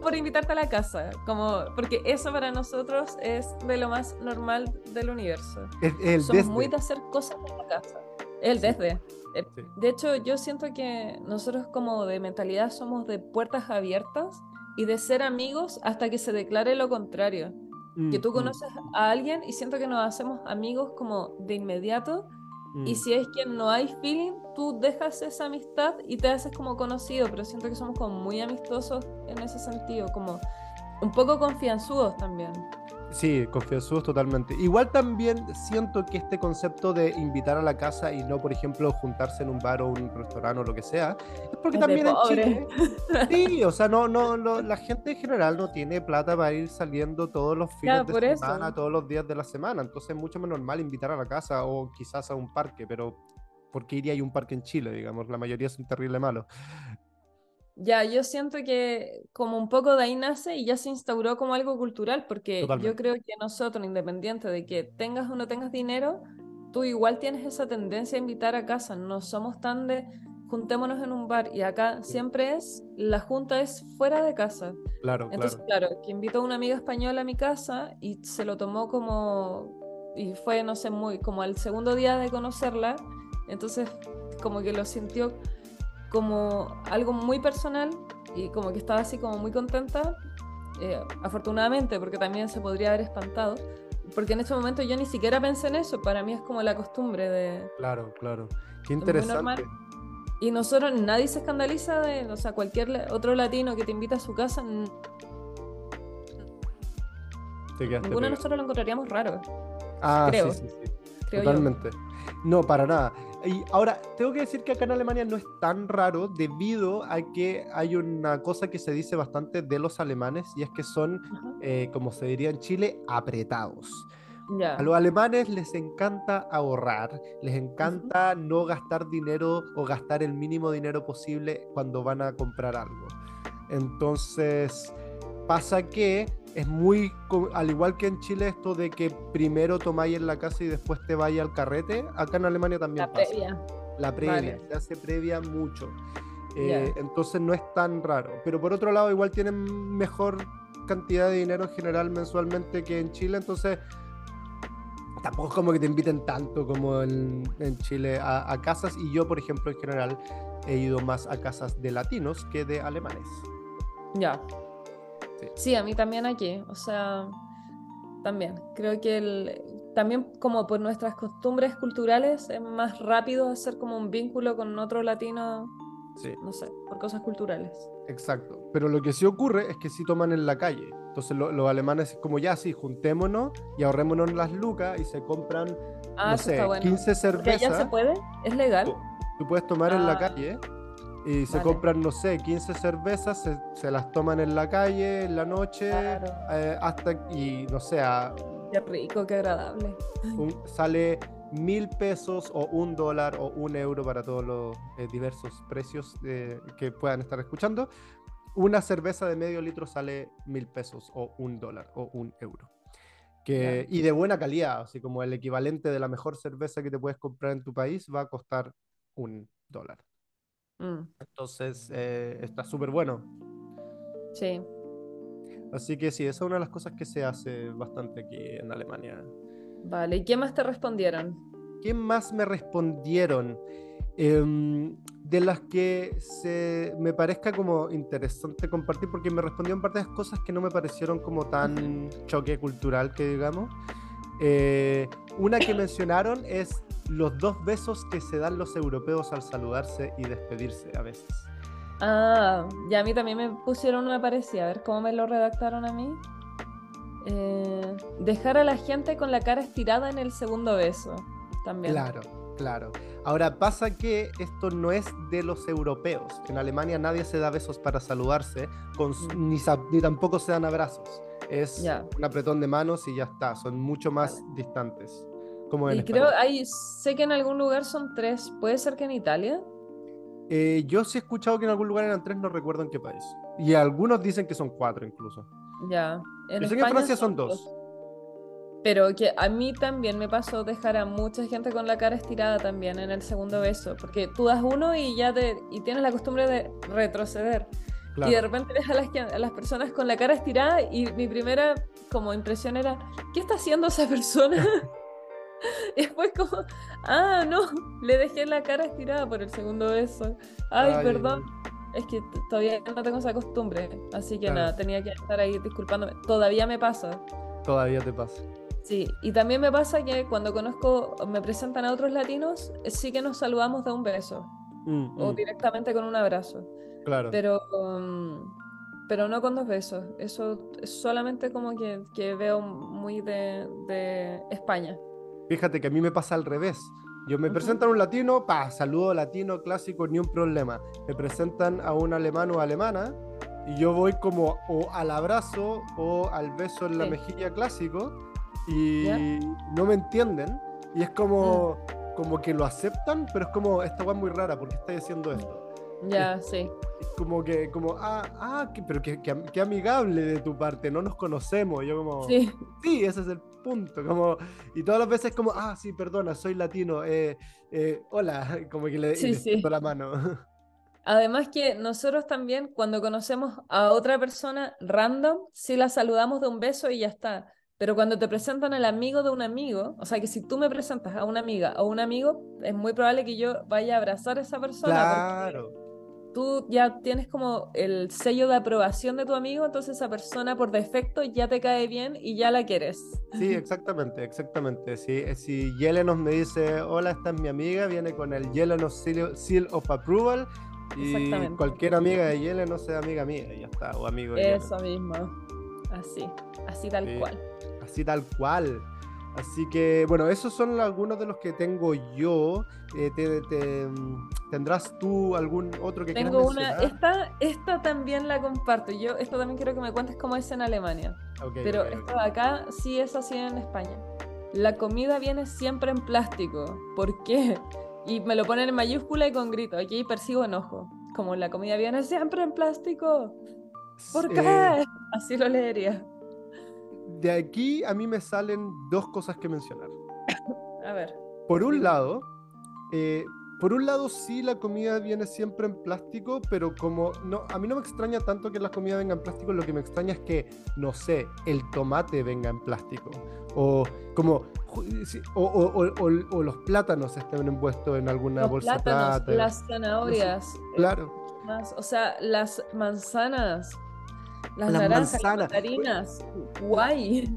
por invitarte a la casa, como porque eso para nosotros es de lo más normal del universo. El, el Somos desde. muy de hacer cosas en la casa. El Sí. desde. Eh, Sí. De hecho, yo siento que nosotros como de mentalidad somos de puertas abiertas y de ser amigos hasta que se declare lo contrario. Que Mm, tú mm, conoces a alguien y siento que nos hacemos amigos como de inmediato y mm. si es que no hay feeling, tú dejas esa amistad y te haces como conocido, pero siento que somos como muy amistosos en ese sentido, como un poco confianzudos también. Sí, confianzudos totalmente. Igual también siento que este concepto de invitar a la casa y no, por ejemplo, juntarse en un bar o un restaurante o lo que sea, es porque Es también en. Chile. [LAUGHS] Sí, o sea, no, no, no, la gente en general no tiene plata para ir saliendo todos los fines Ya, de por eso. semana, todos los días de la semana. Entonces es mucho más normal invitar a la casa o quizás a un parque, pero ¿por qué iría a un parque en Chile? Digamos, la mayoría son terrible malos. Ya, yo siento que como un poco de ahí nace y ya se instauró como algo cultural, porque yo Totalmente. creo que nosotros, independiente de que tengas o no tengas dinero, tú igual tienes esa tendencia a invitar a casa. No somos tan de juntémonos en un bar y acá siempre es, la junta es fuera de casa. Claro, Entonces, claro. claro, que invitó a una amiga española a mi casa y se lo tomó como, y fue, no sé, muy, como al segundo día de conocerla, entonces como que lo sintió como algo muy personal y como que estaba así como muy contenta, eh, afortunadamente, porque también se podría haber espantado, porque en ese momento yo ni siquiera pensé en eso, para mí es como la costumbre de... Claro, claro. Qué interesante. normal. Y nosotros, nadie se escandaliza de, o sea, cualquier otro latino que te invita a su casa, ninguno de nosotros lo encontraríamos raro, Ah, creo, sí, sí, sí. creo yo. No, para nada. Y ahora, tengo que decir que acá en Alemania no es tan raro debido a que hay una cosa que se dice bastante de los alemanes y es que son, eh, como se diría en Chile, apretados. A los alemanes les encanta ahorrar, les encanta no gastar dinero o gastar el mínimo dinero posible cuando van a comprar algo. Entonces, pasa que es muy, al igual que en Chile, esto de que primero tomáis en la casa y después te vayas al carrete, acá en Alemania también La pasa. previa. La previa, Vale. se hace previa mucho. Eh, Entonces no es tan raro. Pero por otro lado, igual tienen mejor cantidad de dinero en general mensualmente que en Chile. Entonces tampoco es como que te inviten tanto como en, en Chile a, a casas. Y yo, por ejemplo, en general he ido más a casas de latinos que de alemanes. Ya. Sí. Sí, a mí también aquí, o sea, también. Creo que el, también como por nuestras costumbres culturales es más rápido hacer como un vínculo con otro latino, Sí, no sé, por cosas culturales. exacto. Pero lo que sí ocurre es que sí toman en la calle. Entonces lo- los alemanes es como ya, sí, juntémonos y ahorrémonos las lucas y se compran, Ah, no sé, bueno. 15 Porque allá se cervezas. puede, es legal. Tú puedes tomar en la Ah, calle y se vale. compran, no sé, 15 cervezas, se, se las toman en la calle, en la noche, Claro. eh, hasta, y no sé, a- Qué rico, qué agradable. un- sale mil pesos o un dólar o un euro para todos los eh, diversos precios eh, que puedan estar escuchando. Una cerveza de medio litro sale mil pesos o un dólar o un euro. Que, y de buena calidad, así como el equivalente de la mejor cerveza que te puedes comprar en tu país va a costar un dólar. Mm, Entonces, eh, está súper bueno. sí, Así que sí, esa es una de las cosas que se hace bastante aquí en Alemania. vale. ¿Y qué más te respondieron? ¿Qué más me respondieron? Em, de las que se, me parezca como interesante compartir, porque me respondieron partes cosas que no me parecieron como tan choque cultural que digamos. Eh, una que mencionaron es los dos besos que se dan los europeos al saludarse y despedirse a veces. Ah, ya a mí también me pusieron una parecida. A ver cómo me lo redactaron a mí. Eh, dejar a la gente con la cara estirada en el segundo beso. También. Claro, claro. Ahora pasa que esto no es de los europeos. En Alemania nadie se da besos para saludarse, con Mm. ni tampoco se dan abrazos. Es un apretón de manos y ya está. Son mucho más Vale. distantes. Como Y creo, hay, sé que en algún lugar son tres. ¿Puede ser que en Italia? Eh, yo sí he escuchado que en algún lugar eran tres, no recuerdo en qué país. Y algunos dicen que son cuatro incluso. Ya. En Yo sé que en Francia son dos. Pero que a mí también me pasó dejar a mucha gente con la cara estirada también en el segundo beso. Porque tú das uno y ya te. y tienes la costumbre de retroceder. Claro. Y de repente ves a las, a las personas con la cara estirada y mi primera como impresión era, ¿qué está haciendo esa persona? [LAUGHS] y después como, ah, no, le dejé la cara estirada por el segundo beso. Ay, Ay, perdón. Es que todavía no tengo esa costumbre. Así que Claro. nada, tenía que estar ahí disculpándome. Todavía me pasa. Todavía te pasa. Sí, y también me pasa que cuando conozco, me presentan a otros latinos, sí que nos saludamos de un beso Mm, o mm, directamente con un abrazo. Claro. Pero, um, pero no con dos besos. Eso es solamente como que, que veo muy de, de España. Fíjate que a mí me pasa al revés. Yo me Ujú. presentan a un latino, pa, saludo latino clásico, ni un problema. Me presentan a un alemán o alemana y yo voy como o al abrazo o al beso en la Sí. mejilla clásico y no me entienden. Y es como, como que lo aceptan, pero es como, esta weá es muy rara, porque estáis haciendo esto? Ya, sí. Como que, como, ah, ah, que- pero qué, am- qué amigable de tu parte, no nos conocemos. Yo como, Sí, sí, ese es el punto. Como, y todas las veces como, ah, sí, perdona, soy latino. Eh, eh, hola, [LAUGHS] como que le, sí, sí. la mano. [LAUGHS] Además que nosotros también cuando conocemos a otra persona random, sí la saludamos de un beso y ya está. Pero cuando te presentan al amigo de un amigo, o sea que si tú me presentas a una amiga o un amigo, es muy probable que yo vaya a abrazar a esa persona. Claro. Tú ya tienes como el sello de aprobación de tu amigo, entonces esa persona por defecto ya te cae bien y ya la quieres. Sí, exactamente, exactamente. Si, si Yelenos me dice, hola, esta es mi amiga, viene con el Yelenos Seal of Approval y cualquier amiga de Yele no sea amiga mía, ya está, o amigo de Eso mismo. Así, así tal cual. Así tal cual. Así que, bueno, esos son algunos de los que tengo yo. Eh, te, ¿Tendrás tú algún otro que Tengo una, esta, esta también la comparto. Yo, esto también quiero que me cuentes cómo es en Alemania. Pero esto de acá sí es así en España. La comida viene siempre en plástico. ¿Por qué? Y me lo ponen en mayúscula y con grito. Aquí persigo enojo. Como la comida viene siempre en plástico. ¿Por qué? Eh, Así lo leería. De aquí a mí me salen dos cosas que mencionar. [COUGHS] a ver. Por un lado, eh, por un lado sí la comida viene siempre en plástico, pero como no, a mí no me extraña tanto que la comida venga en plástico, lo que me extraña es que, no sé, el tomate venga en plástico. O como o, los plátanos estén envueltos en alguna los bolsa plátanos, Las zanahorias. claro. o sea, las manzanas. Las, naranjas, las mandarinas. Guay.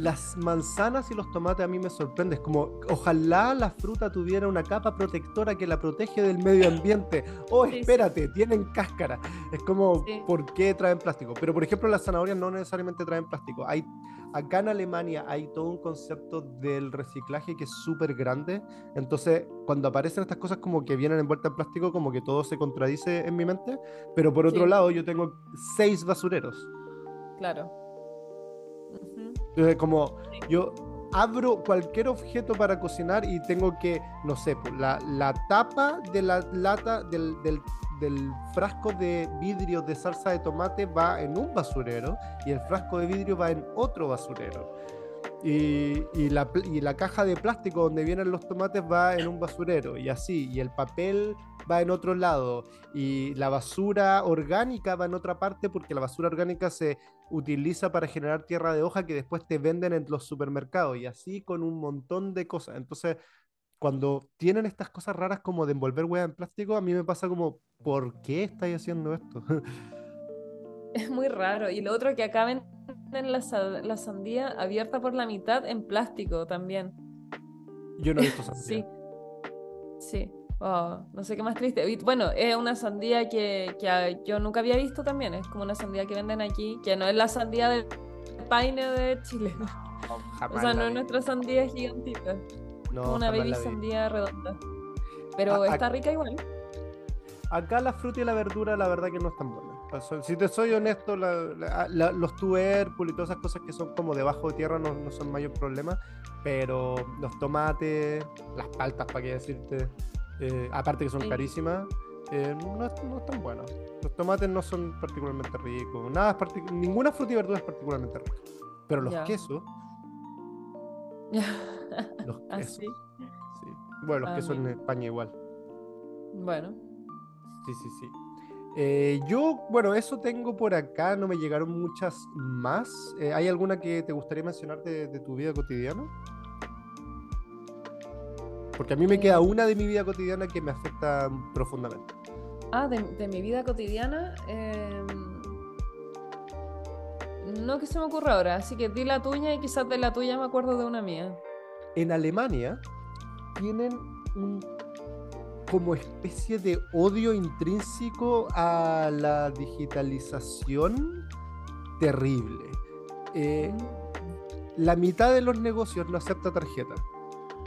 Las manzanas y los tomates a mí me sorprenden. Es como, ojalá la fruta tuviera una capa protectora que la protege del medio ambiente. Oh, espérate, tienen cáscara. Es como, ¿por qué traen plástico? Pero, por ejemplo, las zanahorias no necesariamente traen plástico. Hay acá en Alemania hay todo un concepto del reciclaje que es súper grande. Entonces, cuando aparecen estas cosas como que vienen envueltas en plástico, como que todo se contradice en mi mente. Pero por otro lado, yo tengo seis basureros. Claro. Entonces, como yo abro cualquier objeto para cocinar y tengo que, no sé, pues, la, la tapa de la lata del, del del frasco de vidrio de salsa de tomate va en un basurero y el frasco de vidrio va en otro basurero. Y, y, la, y, la, caja de plástico donde vienen los tomates va en un basurero y así, y el papel va en otro lado, y la basura orgánica va en otra parte porque la basura orgánica se utiliza para generar tierra de hoja que después te venden en los supermercados y así con un montón de cosas. Entonces, cuando tienen estas cosas raras como de envolver hueá en plástico, a mí me pasa como, ¿por qué estáis haciendo esto? [LAUGHS] Es muy raro. Y lo otro que acá venden la, la sandía abierta por la mitad en plástico también. Yo no he visto sandía. Sí. Sí. Oh, no sé qué más triste. Bueno, es una sandía que, que, yo nunca había visto también. Es como una sandía que venden aquí, que no es la sandía de paine de Chile. [LAUGHS] o sea, no es nuestra sandía gigantita una baby sandía redonda. Pero está rica igual. Acá la fruta y la verdura, la verdad que no están buenas. Si te soy honesto, los tubérculos y todas esas cosas que son como debajo de tierra no, son mayor problema. Pero los tomates, las paltas, para qué decirte, eh, aparte que son carísimas, eh, no, están buenas. Los tomates no son particularmente ricos. Nada ninguna fruta y verdura es particularmente rica. Pero los quesos. [LAUGHS] Los quesos. ¿Así? Sí. Bueno, los quesos en España igual. Bueno. Sí, sí, sí. Eh, yo, bueno, eso tengo por acá, no me llegaron muchas más. Eh, ¿Hay alguna que te gustaría mencionar de, tu vida cotidiana? Porque a mí me queda una de mi vida cotidiana que me afecta profundamente. Ah, de, de mi vida cotidiana. Eh no que se me ocurra ahora, así que di la tuya y quizás de la tuya me acuerdo de una mía. En Alemania tienen un como especie de odio intrínseco a la digitalización terrible. Eh, mm. la mitad de los negocios no acepta tarjeta.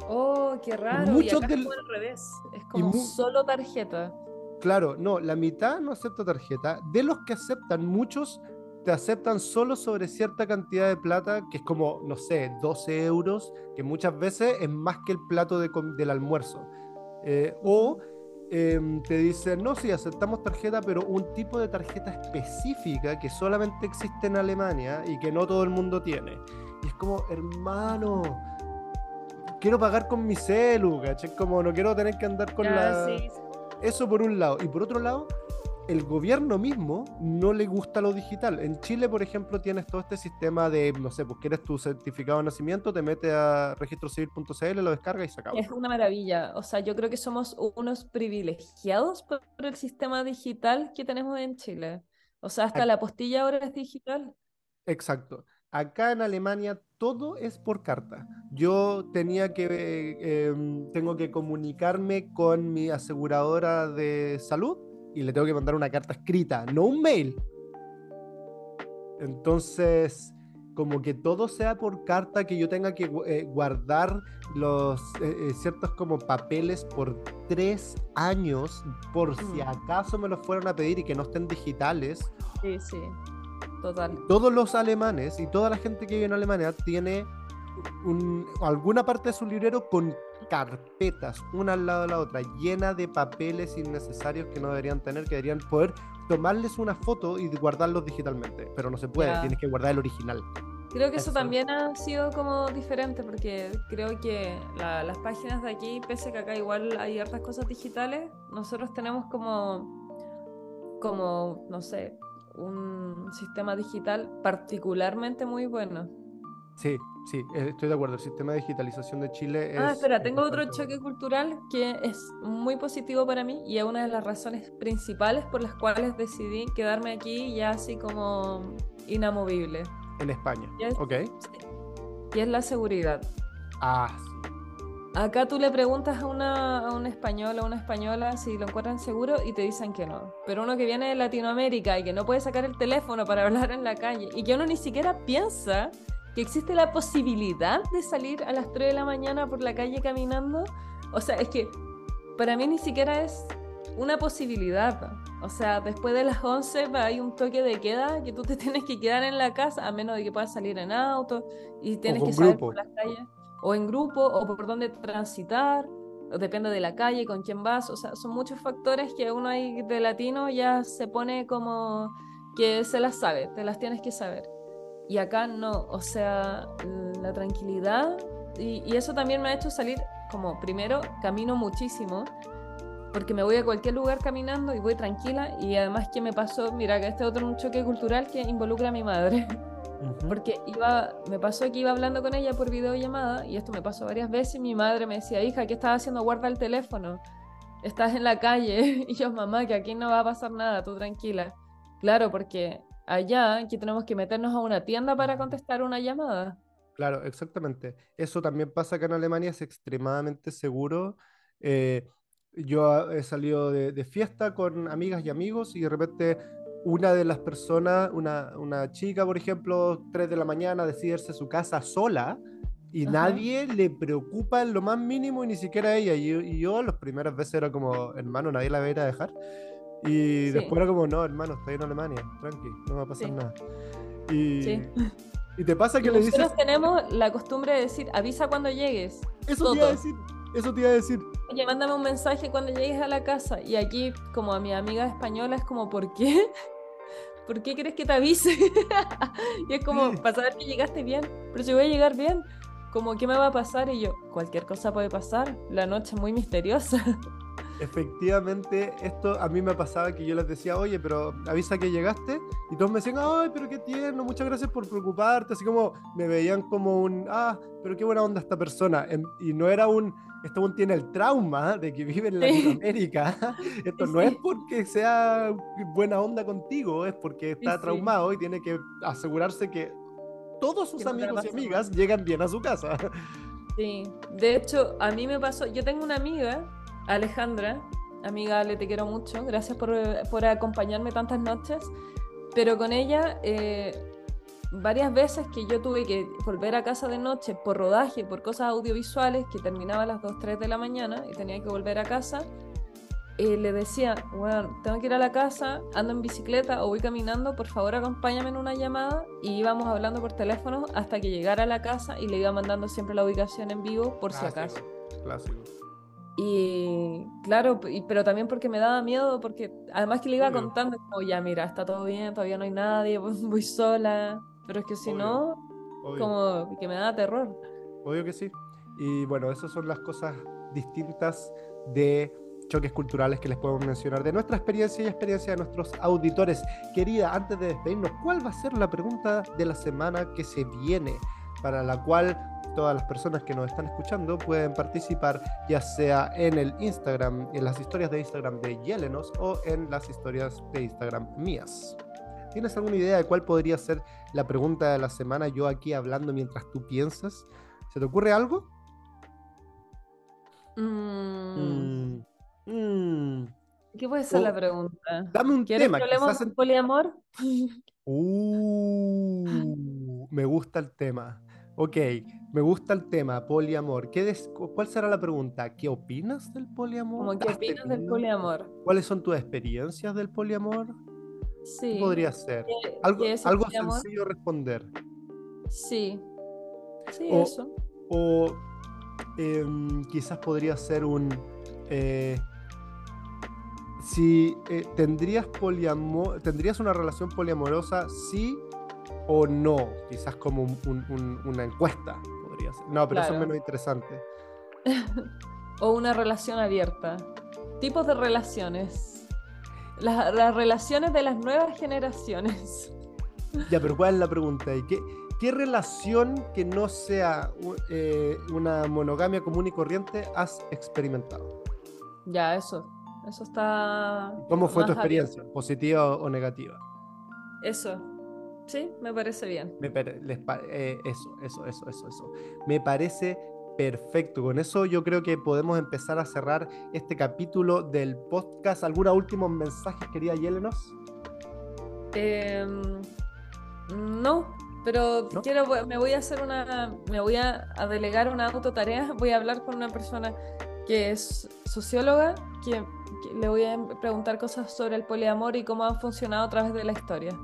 Oh, qué raro. Muchos y acá es al revés. Es como solo tarjeta. Claro, no, la mitad no acepta tarjeta. De los que aceptan, muchos te aceptan solo sobre cierta cantidad de plata, que es como, no sé, 12 euros, que muchas veces es más que el plato del almuerzo. Eh, o em, te dicen, no, sí, aceptamos tarjeta, pero un tipo de tarjeta específica que solamente existe en Alemania y que no todo el mundo tiene. Y es como, hermano, quiero pagar con mi celu, ¿cachai? Como no quiero tener que andar con la... Eso por un lado. Y por otro lado, el gobierno mismo no le gusta lo digital. En Chile, por ejemplo, tienes todo este sistema de, no sé, pues quieres tu certificado de nacimiento, te metes a registrocivil.cl, lo descargas y se acaba. Es una maravilla. O sea, yo creo que somos unos privilegiados por el sistema digital que tenemos en Chile. O sea, hasta la postilla ahora es digital. Exacto. Acá en Alemania todo es por carta. Yo tenía que, eh, em, tengo que comunicarme con mi aseguradora de salud y le tengo que mandar una carta escrita, no un mail. Entonces, como que todo sea por carta, que yo tenga que eh, guardar los eh, ciertos como papeles por tres años, por si mm. acaso me los fueran a pedir y que no estén digitales. Sí, sí. Total. Todos los alemanes y toda la gente que vive en Alemania tiene alguna parte de su librero con carpetas, una al lado de la otra, llena de papeles innecesarios que no deberían tener, que deberían poder tomarles una foto y guardarlos digitalmente. Pero no se puede, tienes que guardar el original. Creo que eso, también ha sido como diferente porque creo que las páginas de aquí, pese a que acá igual hay hartas cosas digitales, nosotros tenemos como, como, no sé, un sistema digital particularmente muy bueno. Sí, sí, estoy de acuerdo. El sistema de digitalización de Chile ah, es. Ah, espera, tengo otro choque cultural que es muy positivo para mí y es una de las razones principales por las cuales decidí quedarme aquí ya así como inamovible. En España. ok. Y es la seguridad. Ah, Acá tú le preguntas a, una, a un español o una española si lo encuentran seguro y te dicen que no. Pero uno que viene de Latinoamérica y que no puede sacar el teléfono para [LAUGHS] hablar en la calle y que uno ni siquiera piensa que existe la posibilidad de salir a las 3 de la mañana por la calle caminando. O sea, es que para mí ni siquiera es una posibilidad. O sea, después de las 11 hay un toque de queda que tú te [LAUGHS] tienes que quedar en la casa a menos de que puedas salir en auto y tienes que salir por las calles o en grupo, o por dónde transitar, o depende de la calle, con quién vas, o sea, son muchos factores que uno ahí de latino ya se pone como que se las sabe, te las tienes que saber. Y acá no, o sea, la tranquilidad, y, y eso también me ha hecho salir como, primero, camino muchísimo, porque me voy a cualquier lugar caminando y voy tranquila, y además que me pasó, mira, que este otro un choque cultural que involucra a mi madre. [LAUGHS] Porque iba, me pasó que iba hablando con ella por videollamada y esto me pasó varias veces y mi madre me decía, hija, ¿qué estás haciendo? Guarda el teléfono. Estás en la calle. [LAUGHS] Y yo, mamá, que aquí no va a pasar nada, tú tranquila. Claro, porque allá aquí tenemos que meternos a una tienda para contestar una llamada. Claro, exactamente. Eso también pasa acá en Alemania, es extremadamente seguro. Eh, yo he salido de, de, fiesta con amigas y amigos y de repente una de las personas, una, una chica, por ejemplo, 3 de la mañana, decide irse a su casa sola y nadie le preocupa en lo más mínimo y ni siquiera ella. Y, y, yo las primeras veces era como, hermano, nadie la va a ir a dejar. Y después era como, no, hermano, estoy en Alemania, tranqui, no va a pasar nada. Y, y, te pasa que le dices... Nosotros tenemos la costumbre de decir, avisa cuando llegues. Eso te iba a decir. Eso te iba a decir. Oye, mándame un mensaje cuando llegues a la casa. Y aquí, como a mi amiga española, es como, ¿por qué? ¿Por qué crees que te avise? [LAUGHS] y es como, para saber que llegaste bien, pero si voy a llegar bien, como, ¿qué me va a pasar? Y yo, cualquier cosa puede pasar, la noche es muy misteriosa. [LAUGHS] Efectivamente, esto a mí me pasaba que yo les decía, oye, pero avisa que llegaste, y todos me decían, ay, pero qué tierno, muchas gracias por preocuparte, así como me veían como un, ah, pero qué buena onda esta persona, y no era un, este aún tiene el trauma de que vive en Latinoamérica. [LAUGHS] Esto no es porque sea buena onda contigo, es porque está traumado y tiene que asegurarse que todos sus amigos y amigas llegan bien a su casa. Sí, de hecho, a mí me pasó, yo tengo una amiga, Alejandra, amiga, le te quiero mucho, gracias por, por acompañarme tantas noches, pero con ella... Eh, varias veces que yo tuve que volver a casa de noche por rodaje, por cosas audiovisuales, que terminaba a las 2, 3 de la mañana y tenía que volver a casa, eh, le decía, bueno, tengo que ir a la casa, ando en bicicleta o voy caminando, por favor acompáñame en una llamada y íbamos hablando por teléfono hasta que llegara a la casa y le iba mandando siempre la ubicación en vivo por si acaso. Clásico. Y claro, pero también porque me daba miedo, porque además que le iba contando, como ya, mira, está todo bien, todavía no hay nadie, [LAUGHS] voy sola, pero es que si no, Obvio. como que me da terror. Obvio que sí. Y bueno, esas son las cosas distintas de choques culturales que les podemos mencionar de nuestra experiencia y experiencia de nuestros auditores. Querida, antes de despedirnos, ¿cuál va a ser la pregunta de la semana que se viene? Para la cual todas las personas que nos están escuchando pueden participar, ya sea en el Instagram, en las historias de Instagram de Yelenos o en las historias de Instagram mías. ¿Tienes alguna idea de cuál podría ser la pregunta de la semana? Yo aquí hablando mientras tú piensas. ¿Se te ocurre algo? Mm, Mm, mm. ¿Qué puede ser la pregunta? Dame un ¿Quieres tema. que hablemos en- poliamor? [LAUGHS] Uh, me gusta el tema. Ok, me gusta el tema, poliamor. ¿Qué des- cu- ¿Cuál será la pregunta? ¿Qué opinas del poliamor? Como, ¿qué ¿Has opinas del poliamor? ¿Cuáles son tus experiencias del poliamor? Sí. ¿Qué podría ser? ¿Qué- Algo, qué algo sencillo responder. Sí. Sí, O- eso. O em, quizás podría ser un... eh, si eh, tendrías poliamor, tendrías una relación poliamorosa, sí o no, quizás como un- un- un- una encuesta podría ser. No, pero eso es menos interesante. [LAUGHS] O una relación abierta. Tipos de relaciones. Las, las relaciones de las nuevas generaciones. [LAUGHS] Ya, pero ¿cuál es la pregunta? ¿Y qué, qué relación que no sea eh, una monogamia común y corriente has experimentado? Ya, eso. Eso está. ¿Cómo fue tu abierto. experiencia? ¿Positiva o negativa? Eso. Sí, me parece bien. Me pare- les pa- eh, eso, eso, eso, eso, eso. Me parece perfecto. Con eso yo creo que podemos empezar a cerrar este capítulo del podcast. ¿Algunos últimos mensajes, querida Yelenos? Em, no, pero ¿No? quiero, me voy a hacer una, me voy a, a delegar una autotarea, [LAUGHS] voy a hablar con una persona que es socióloga, que, que le voy a preguntar cosas sobre el poliamor y cómo han funcionado a través de la historia.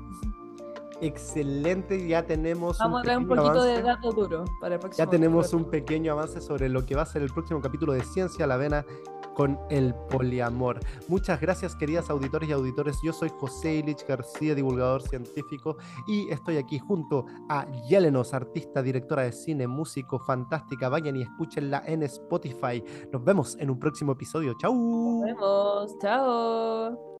Excelente, ya tenemos Vamos a traer un poquito de dato duro para el próximo Ya tenemos un pequeño avance sobre lo que va a ser el próximo capítulo de Ciencia a la Vena con el poliamor. Muchas gracias, queridas auditores y auditores. Yo soy José Ilich García, divulgador científico, y estoy aquí junto a Yelenos, artista, directora de cine, músico, fantástica. Vayan y escúchenla en Spotify. Nos vemos en un próximo episodio. ¡Chau! Nos vemos, chao.